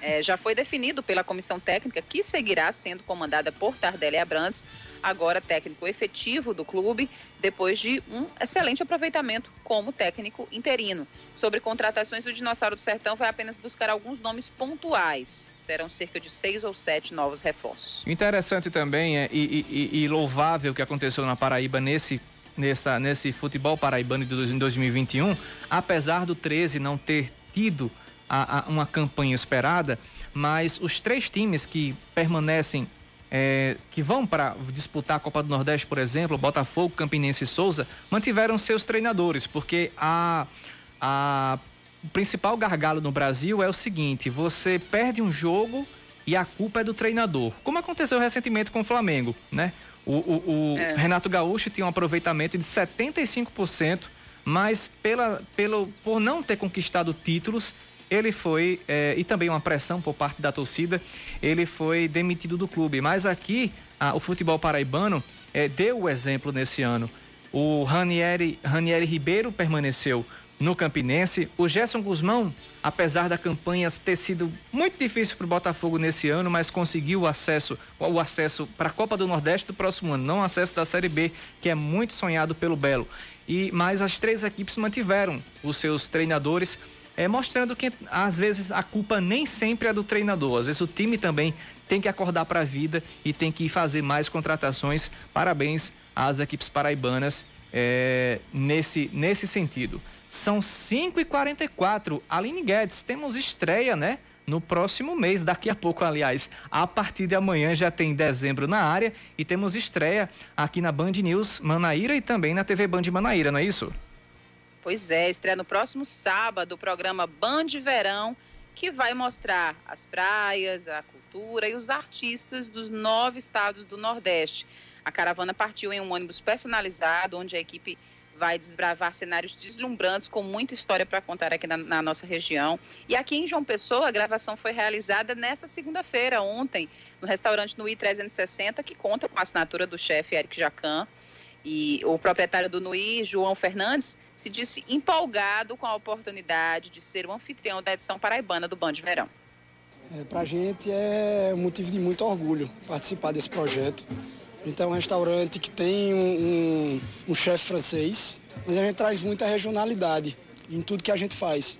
É, já foi definido pela comissão técnica que seguirá sendo comandada por Tardelli Abrantes, agora técnico efetivo do clube, depois de um excelente aproveitamento como técnico interino. Sobre contratações, o Dinossauro do Sertão vai apenas buscar alguns nomes pontuais. Serão cerca de seis ou sete novos reforços. Interessante também é, e, e, e louvável que aconteceu na Paraíba nesse nessa, nesse futebol paraibano de 2021, apesar do 13 não ter tido a, a uma campanha esperada, mas os três times que permanecem, é, que vão para disputar a Copa do Nordeste, por exemplo, Botafogo, Campinense e Souza, mantiveram seus treinadores, porque a, a, o principal gargalo no Brasil é o seguinte: você perde um jogo e a culpa é do treinador, como aconteceu recentemente com o Flamengo, né? O, o, o é. Renato Gaúcho tinha um aproveitamento de 75%, mas pela, pelo, por não ter conquistado títulos, ele foi, é, e também uma pressão por parte da torcida, ele foi demitido do clube. Mas aqui, a, o futebol paraibano é, deu o exemplo nesse ano. O Ranieri, Ranieri Ribeiro permaneceu no Campinense. O Gerson Guzmão, apesar da campanha ter sido muito difícil para o Botafogo nesse ano, mas conseguiu o acesso, o acesso para a Copa do Nordeste do próximo ano, não o acesso da Série B, que é muito sonhado pelo Belo. E mas as três equipes mantiveram os seus treinadores é, mostrando que às vezes a culpa nem sempre é do treinador, às vezes o time também tem que acordar para a vida e tem que fazer mais contratações. Parabéns às equipes paraibanas é, nesse, nesse sentido. São 5h44. Aline Guedes, temos estreia, né? No próximo mês, daqui a pouco, aliás, a partir de amanhã já tem dezembro na área e temos estreia aqui na Band News Manaíra e também na TV Band Manaíra, não é isso? Pois é, estreia no próximo sábado o programa Band Verão que vai mostrar as praias, a cultura e os artistas dos nove estados do Nordeste. A caravana partiu em um ônibus personalizado, onde a equipe vai desbravar cenários deslumbrantes com muita história para contar aqui na, na, nossa região. E aqui em João Pessoa, a gravação foi realizada nesta segunda-feira, ontem, no restaurante Nui 360, que conta com a assinatura do chefe Eric Jacan. E o proprietário do Nui, João Fernandes, se disse empolgado com a oportunidade de ser o anfitrião da edição paraibana do Band de Verão. É, Para a gente é motivo de muito orgulho participar desse projeto. Então, é um restaurante que tem um, um, um chefe francês, mas a gente traz muita regionalidade em tudo que a gente faz.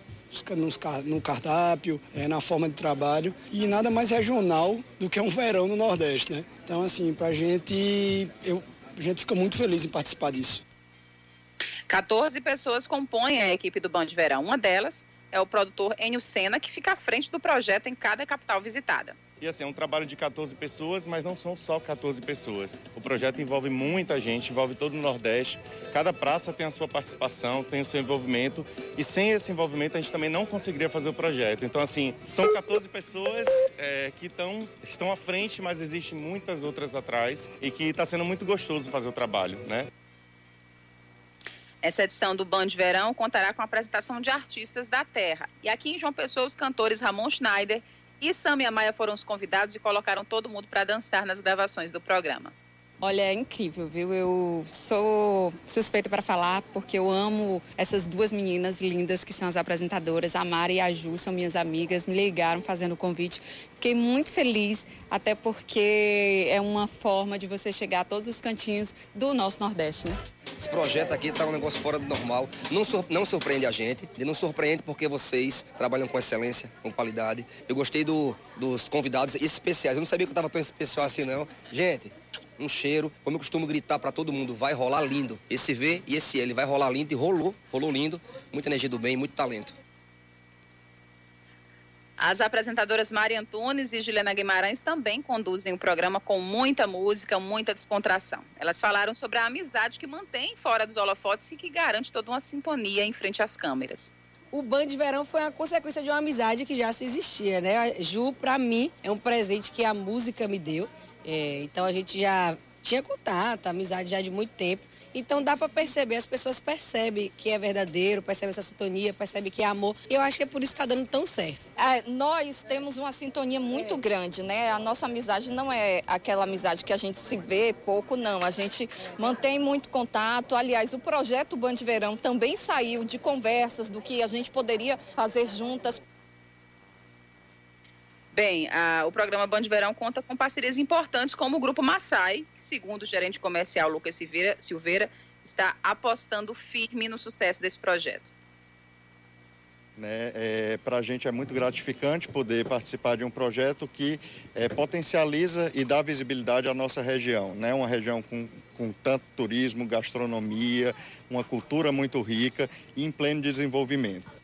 no cardápio, é, na forma de trabalho e nada mais regional do que um verão no Nordeste, né? Então, assim, para a gente, eu, a gente fica muito feliz em participar disso. 14 pessoas compõem a equipe do Band de Verão. Uma delas é o produtor Enio Sena, que fica à frente do projeto em cada capital visitada. E assim, é um trabalho de 14 pessoas, mas não são só 14 pessoas. O projeto envolve muita gente, envolve todo o Nordeste. Cada praça tem a sua participação, tem o seu envolvimento. E sem esse envolvimento a gente também não conseguiria fazer o projeto. Então, assim, são 14 pessoas é, que tão, estão à frente, mas existem muitas outras atrás. E que está sendo muito gostoso fazer o trabalho, né? Essa edição do Band Verão contará com a apresentação de artistas da terra. E aqui em João Pessoa, os cantores Ramon Schneider e Sam Amaya foram os convidados e colocaram todo mundo para dançar nas gravações do programa. Olha, é incrível, viu? Eu sou suspeita para falar porque eu amo essas duas meninas lindas que são as apresentadoras. A Mari e a Ju são minhas amigas, me ligaram fazendo o convite. Fiquei muito feliz, até porque é uma forma de você chegar a todos os cantinhos do nosso Nordeste, né? Esse projeto aqui está um negócio fora do normal. Não, sur não surpreende a gente. E não surpreende porque vocês trabalham com excelência, com qualidade. Eu gostei do, dos convidados especiais. Eu não sabia que eu estava tão especial assim, não. Gente, um cheiro. Como eu costumo gritar para todo mundo, vai rolar lindo. Esse V e esse L vai rolar lindo e rolou, rolou lindo. Muita energia do bem, muito talento. As apresentadoras Mari Antunes e Juliana Guimarães também conduzem o programa com muita música, muita descontração. Elas falaram sobre a amizade que mantém fora dos holofotes e que garante toda uma sintonia em frente às câmeras. O Band de Verão foi uma consequência de uma amizade que já se existia, né? A Ju, para mim, é um presente que a música me deu. É, então a gente já tinha contato, amizade já de muito tempo. Então dá para perceber, as pessoas percebem que é verdadeiro, percebem essa sintonia, percebem que é amor. E eu acho que é por isso que está dando tão certo. É, nós temos uma sintonia muito é. grande, né? A nossa amizade não é aquela amizade que a gente se vê pouco, não. A gente mantém muito contato. Aliás, o projeto Band Verão também saiu de conversas do que a gente poderia fazer juntas. Bem, a, o programa Band Verão conta com parcerias importantes como o Grupo Massai, que, segundo o gerente comercial Lucas Silveira, Silveira está apostando firme no sucesso desse projeto. Né, é, Para a gente é muito gratificante poder participar de um projeto que é, potencializa e dá visibilidade à nossa região, né? uma região com, com tanto turismo, gastronomia, uma cultura muito rica e em pleno desenvolvimento.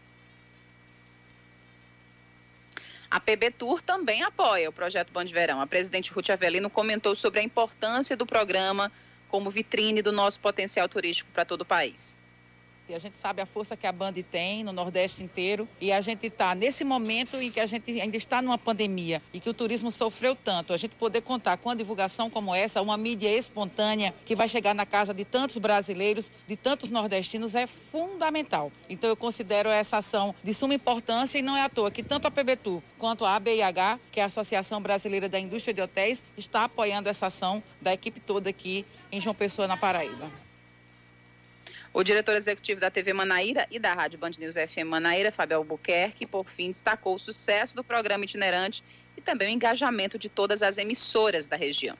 A PB Tour também apoia o projeto Band Verão. A presidente Ruth Avelino comentou sobre a importância do programa como vitrine do nosso potencial turístico para todo o país. A gente sabe a força que a Band tem no Nordeste inteiro. E a gente está nesse momento em que a gente ainda está numa pandemia e que o turismo sofreu tanto. A gente poder contar com uma divulgação como essa, uma mídia espontânea que vai chegar na casa de tantos brasileiros, de tantos nordestinos, é fundamental. Então eu considero essa ação de suma importância e não é à toa que tanto a PBTU quanto a ABIH, que é a Associação Brasileira da Indústria de Hotéis, está apoiando essa ação da equipe toda aqui em João Pessoa, na Paraíba. O diretor executivo da TV Manaíra e da Rádio Band News FM Manaíra, Fábio Albuquerque, por fim, destacou o sucesso do programa itinerante e também o engajamento de todas as emissoras da região.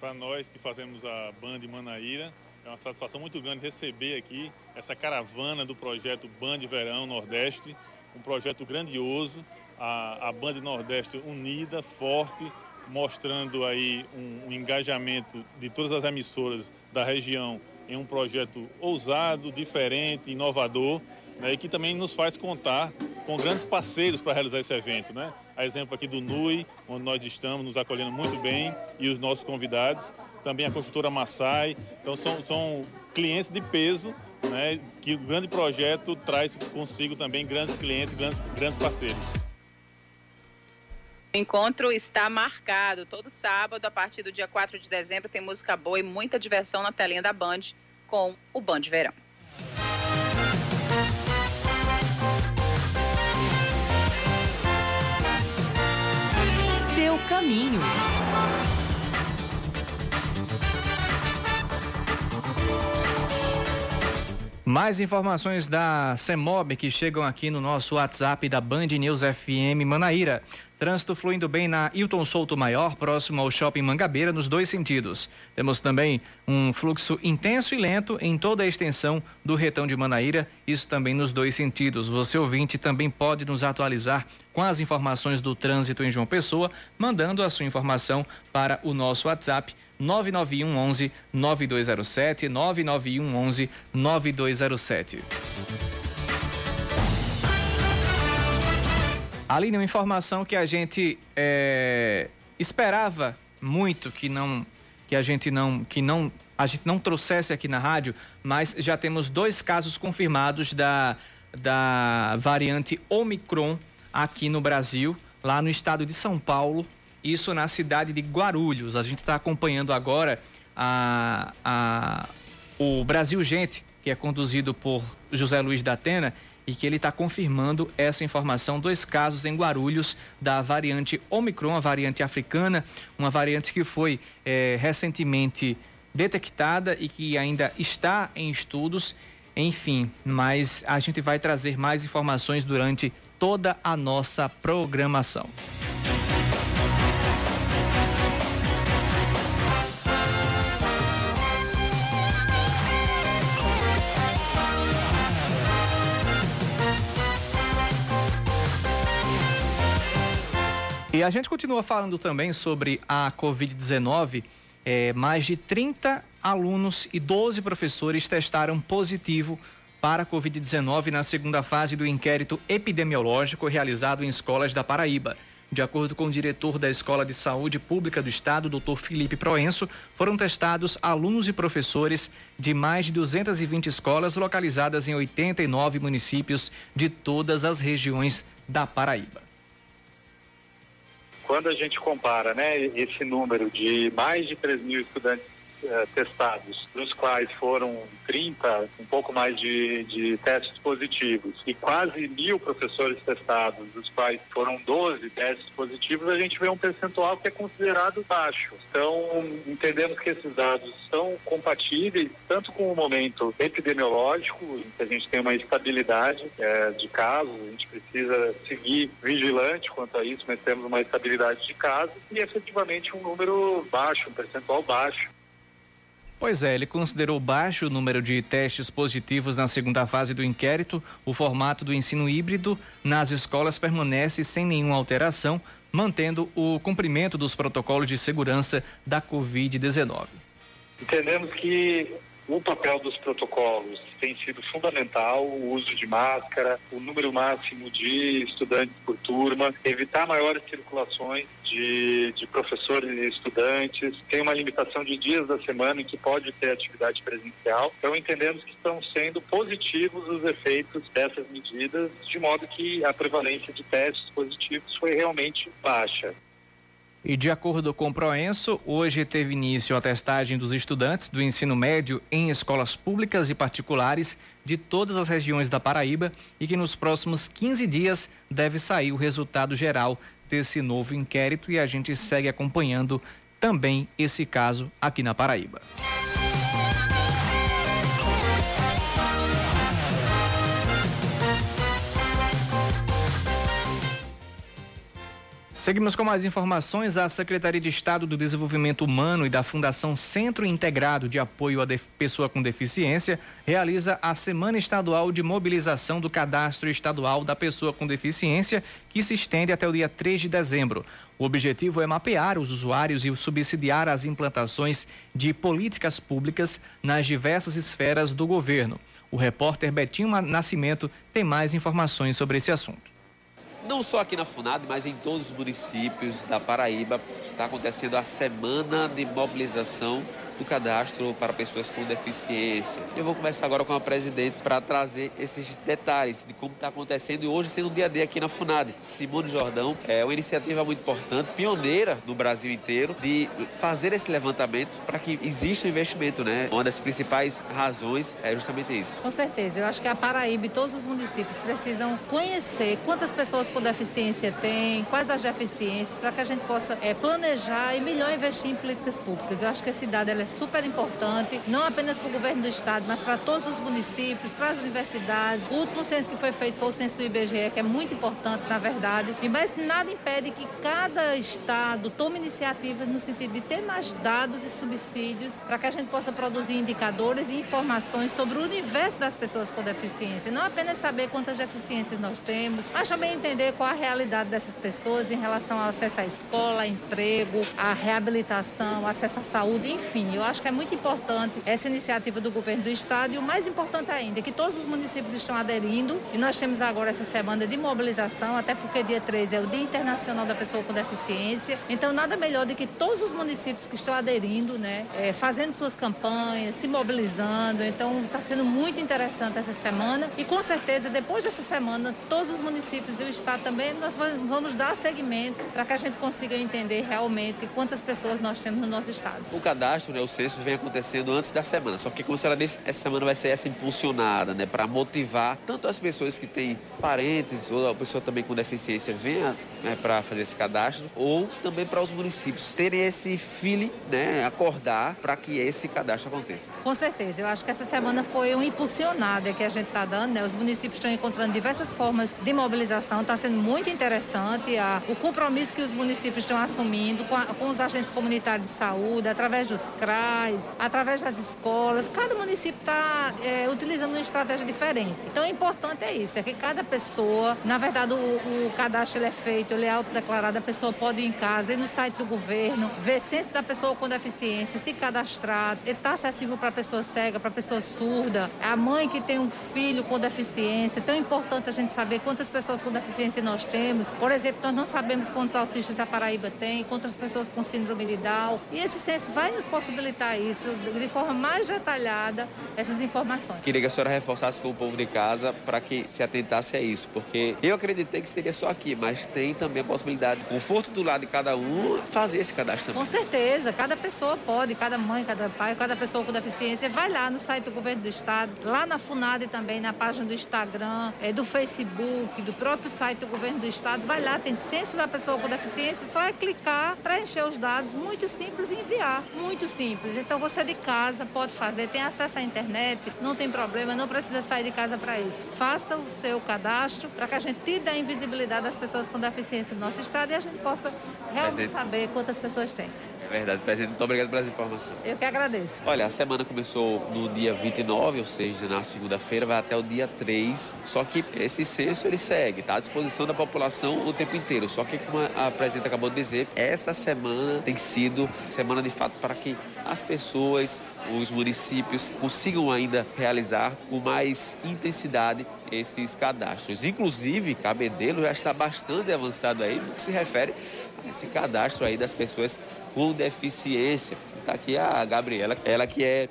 Para nós que fazemos a Band Manaíra, é uma satisfação muito grande receber aqui essa caravana do projeto Band Verão Nordeste, um projeto grandioso, a, a Band Nordeste unida, forte, mostrando aí um, um engajamento de todas as emissoras da região em um projeto ousado, diferente, inovador, né, e que também nos faz contar com grandes parceiros para realizar esse evento. Né? A exemplo aqui do NUI, onde nós estamos nos acolhendo muito bem, e os nossos convidados. Também a construtora Massai. Então, são, são clientes de peso né, que o grande projeto traz consigo também grandes clientes, grandes, grandes parceiros. O encontro está marcado todo sábado, a partir do dia 4 de dezembro, tem música boa e muita diversão na telinha da Band com o Band Verão. Seu caminho. Mais informações da CEMOB que chegam aqui no nosso WhatsApp da Band News FM Manaíra. Trânsito fluindo bem na Hilton Souto Maior, próximo ao Shopping Mangabeira, nos dois sentidos. Temos também um fluxo intenso e lento em toda a extensão do retão de Manaíra, isso também nos dois sentidos. Você ouvinte também pode nos atualizar com as informações do trânsito em João Pessoa, mandando a sua informação para o nosso WhatsApp 991 11 9207 991 11 9207. Aline, uma informação que a gente é, esperava muito que não que a gente não que não a gente não trouxesse aqui na rádio, mas já temos dois casos confirmados da da variante Omicron aqui no Brasil, lá no estado de São Paulo, isso na cidade de Guarulhos. A gente está acompanhando agora a, a, o Brasil Gente, que é conduzido por José Luiz da Atena, e que ele está confirmando essa informação. Dois casos em Guarulhos da variante Omicron, a variante africana, uma variante que foi é, recentemente detectada e que ainda está em estudos. Enfim, mas a gente vai trazer mais informações durante toda a nossa programação. E a gente continua falando também sobre a Covid-19. É, mais de 30 alunos e 12 professores testaram positivo para a Covid-19 na segunda fase do inquérito epidemiológico realizado em escolas da Paraíba. De acordo com o diretor da Escola de Saúde Pública do Estado, Dr. Felipe Proenço, foram testados alunos e professores de mais de 220 escolas localizadas em 89 municípios de todas as regiões da Paraíba quando a gente compara né, esse número de mais de 3 mil estudantes uh, testados, dos quais foram 30, um pouco mais de, de testes positivos, e quase mil professores testados, dos quais foram 12 testes positivos, a gente vê um percentual que é considerado baixo. Então, entendemos que esses dados são compatíveis tanto com o momento epidemiológico, em que a gente tem uma estabilidade é, de casos, a gente precisa seguir vigilante quanto a isso, mas temos uma estabilidade de casos e efetivamente um número baixo, um percentual baixo Pois é, ele considerou baixo o número de testes positivos na segunda fase do inquérito. O formato do ensino híbrido nas escolas permanece sem nenhuma alteração, mantendo o cumprimento dos protocolos de segurança da Covid-19. Entendemos que o papel dos protocolos tem sido fundamental, o uso de máscara, o número máximo de estudantes por turma, evitar maiores circulações de, de professores e estudantes, tem uma limitação de dias da semana em que pode ter atividade presencial. Então entendemos que estão sendo positivos os efeitos dessas medidas, de modo que a prevalência de testes positivos foi realmente baixa. E de acordo com o Proenso, hoje teve início a testagem dos estudantes do ensino médio em escolas públicas e particulares de todas as regiões da Paraíba e que nos próximos 15 dias deve sair o resultado geral desse novo inquérito e a gente segue acompanhando também esse caso aqui na Paraíba. Seguimos com mais informações. A Secretaria de Estado do Desenvolvimento Humano e da Fundação Centro Integrado de Apoio à Pessoa com Deficiência realiza a Semana Estadual de Mobilização do Cadastro Estadual da Pessoa com Deficiência, que se estende até o dia 3 de dezembro. O objetivo é mapear os usuários e subsidiar as implantações de políticas públicas nas diversas esferas do governo. O repórter Betinho Nascimento tem mais informações sobre esse assunto. Não só aqui na FUNAD, mas em todos os municípios da Paraíba está acontecendo a semana de mobilização do cadastro para pessoas com deficiências. Eu vou começar agora com a presidente para trazer esses detalhes de como está acontecendo e hoje sendo o dia D aqui na FUNAD. Simone Jordão é uma iniciativa muito importante, pioneira no Brasil inteiro, de fazer esse levantamento para que exista investimento, né? Uma das principais razões é justamente isso. Com certeza, eu acho que a Paraíba e todos os municípios precisam conhecer quantas pessoas com deficiência tem, quais as deficiências, para que a gente possa é, planejar e melhor investir em políticas públicas. Eu acho que esse dado é super importante, não apenas para o governo do estado, mas para todos os municípios, para as universidades. O último censo que foi feito foi o censo do IBGE, que é muito importante, na verdade, mas nada impede que cada estado tome iniciativas no sentido de ter mais dados e subsídios para que a gente possa produzir indicadores e informações sobre o universo das pessoas com deficiência. Não apenas saber quantas deficiências nós temos, mas também entender qual a realidade dessas pessoas em relação ao acesso à escola, emprego, à reabilitação, acesso à saúde, enfim. Eu acho que é muito importante essa iniciativa do governo do estado e o mais importante ainda é que todos os municípios estão aderindo e nós temos agora essa semana de mobilização, até porque dia 13 é o Dia Internacional da Pessoa com Deficiência. Então, nada melhor do que todos os municípios que estão aderindo, né, é, fazendo suas campanhas, se mobilizando. Então, está sendo muito interessante essa semana e com certeza depois dessa semana todos os municípios e o estado também nós vamos dar seguimento para que a gente consiga entender realmente quantas pessoas nós temos no nosso estado. O cadastro, né, o censo vem acontecendo antes da semana, só que como a senhora disse, essa semana vai ser essa impulsionada, né, para motivar tanto as pessoas que têm parentes ou a pessoa também com deficiência venha né, para fazer esse cadastro, ou também para os municípios terem esse feeling, né, acordar para que esse cadastro aconteça. Com certeza, eu acho que essa semana foi uma impulsionada que a gente está dando, né? Os municípios estão encontrando diversas formas de mobilização, está sendo muito interessante a, o compromisso que os municípios estão assumindo com, a, com os agentes comunitários de saúde, através dos CRAs, através das escolas. Cada município está é, utilizando uma estratégia diferente. Então, o importante é isso, é que cada pessoa, na verdade, o, o cadastro é feito, ele é autodeclarado, a pessoa pode ir em casa, ir no site do governo, ver censo da pessoa com deficiência, se cadastrar, está acessível para pessoa cega, para pessoa surda, a mãe que tem um filho com deficiência. É importante a gente saber quantas pessoas com deficiência nós temos. Por exemplo, nós não sabemos quantos autistas a Paraíba tem, quantas pessoas com síndrome de Down. E esse censo vai nos possibilitar isso de forma mais detalhada, essas informações. Queria que a senhora reforçasse com o povo de casa para que se atentasse a isso, porque eu acreditei que seria só aqui, mas tem também a possibilidade, conforto do lado de cada um, fazer esse cadastro também. Com certeza, cada pessoa pode, cada mãe, cada pai, cada pessoa com deficiência, vai lá no site do governo do estado, lá na FUNAD também, na página do Instagram, é, do Facebook, do próprio site do governo do estado, vai lá, tem censo da pessoa com deficiência, só é clicar, preencher os dados, muito simples e enviar. Muito simples. Então você de casa pode fazer, tem acesso à internet, não tem problema, não precisa sair de casa para isso. Faça o seu cadastro para que a gente tire a invisibilidade das pessoas com deficiência no nosso estado e a gente possa realmente saber quantas pessoas tem. É verdade, presidente. Muito obrigado pelas informações. Eu que agradeço. Olha, a semana começou no dia 29, ou seja, na segunda-feira, vai até o dia 3. Só que esse censo ele segue, tá à disposição da população o tempo inteiro. Só que, como a presidenta acabou de dizer, essa semana tem sido semana de fato para que as pessoas, os municípios consigam ainda realizar com mais intensidade esses cadastros. Inclusive, Cabedelo já está bastante avançado aí no que se refere a esse cadastro aí das pessoas com deficiência. Está aqui a Gabriela, ela que é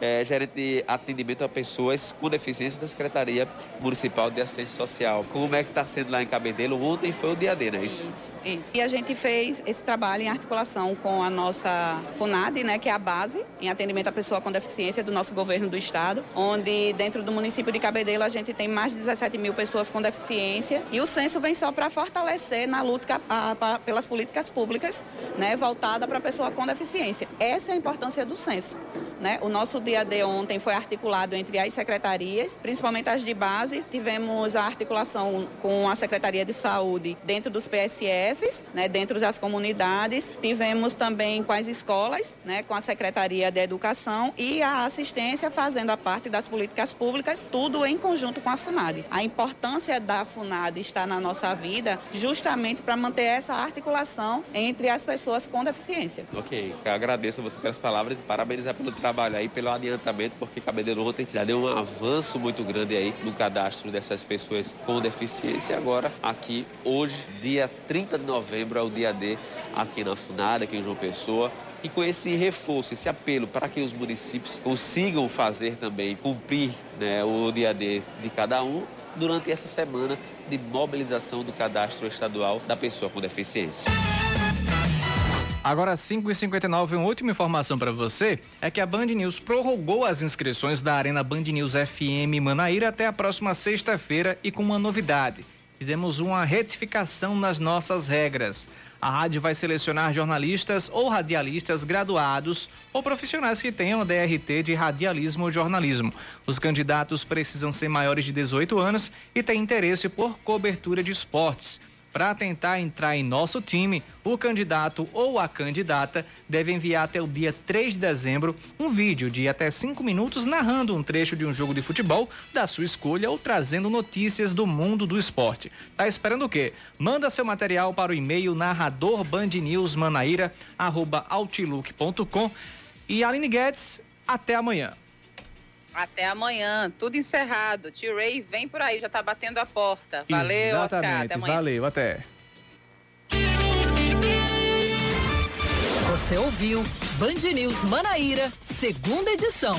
é, gerente de atendimento a pessoas com deficiência da Secretaria Municipal de Assistência Social. Como é que está sendo lá em Cabedelo? Ontem foi o dia D, não é isso? Isso, isso. E a gente fez esse trabalho em articulação com a nossa FUNAD, né, que é a base em atendimento à pessoa com deficiência do nosso governo do estado, onde dentro do município de Cabedelo a gente tem mais de 17 mil pessoas com deficiência e o censo vem só para fortalecer na luta a, a, pelas políticas públicas, né, voltada para a pessoa com deficiência. Essa é a importância do censo. Né? O nosso dia D ontem foi articulado entre as secretarias, principalmente as de base. Tivemos a articulação com a Secretaria de Saúde dentro dos PSFs, né, dentro das comunidades. Tivemos também com as escolas, né, com a Secretaria de Educação e a assistência fazendo a parte das políticas públicas, tudo em conjunto com a FUNAD. A importância da FUNAD está na nossa vida justamente para manter essa articulação entre as pessoas com deficiência. Ok, eu agradeço você pelas palavras e parabenizar pelo trabalho aí, pelo adiantamento, porque Cabedelo ontem já deu um avanço muito grande aí no cadastro dessas pessoas com deficiência. Agora, aqui, hoje, dia 30 de novembro, é o dia D aqui na FUNAD, aqui em João Pessoa, E com esse reforço, esse apelo para que os municípios consigam fazer também, cumprir né, o dia D de cada um, durante essa semana de mobilização do cadastro estadual da pessoa com deficiência. Agora, 5h59, uma última informação para você é que a Band News prorrogou as inscrições da Arena Band News FM Manaíra até a próxima sexta-feira e com uma novidade. Fizemos uma retificação nas nossas regras. A rádio vai selecionar jornalistas ou radialistas graduados ou profissionais que tenham DRT de radialismo ou jornalismo. Os candidatos precisam ser maiores de 18 anos e ter interesse por cobertura de esportes. Para tentar entrar em nosso time, o candidato ou a candidata deve enviar até o dia 3 de dezembro um vídeo de até 5 minutos narrando um trecho de um jogo de futebol da sua escolha ou trazendo notícias do mundo do esporte. Tá esperando o quê? Manda seu material para o e-mail narradorbandnewsmanaíra@outlook.com e Aline Guedes, até amanhã. Até amanhã, tudo encerrado. Tio Ray vem por aí, já tá batendo a porta. Valeu, Oscar. Até amanhã. Valeu, até. Você ouviu Band News Manaíra, segunda edição.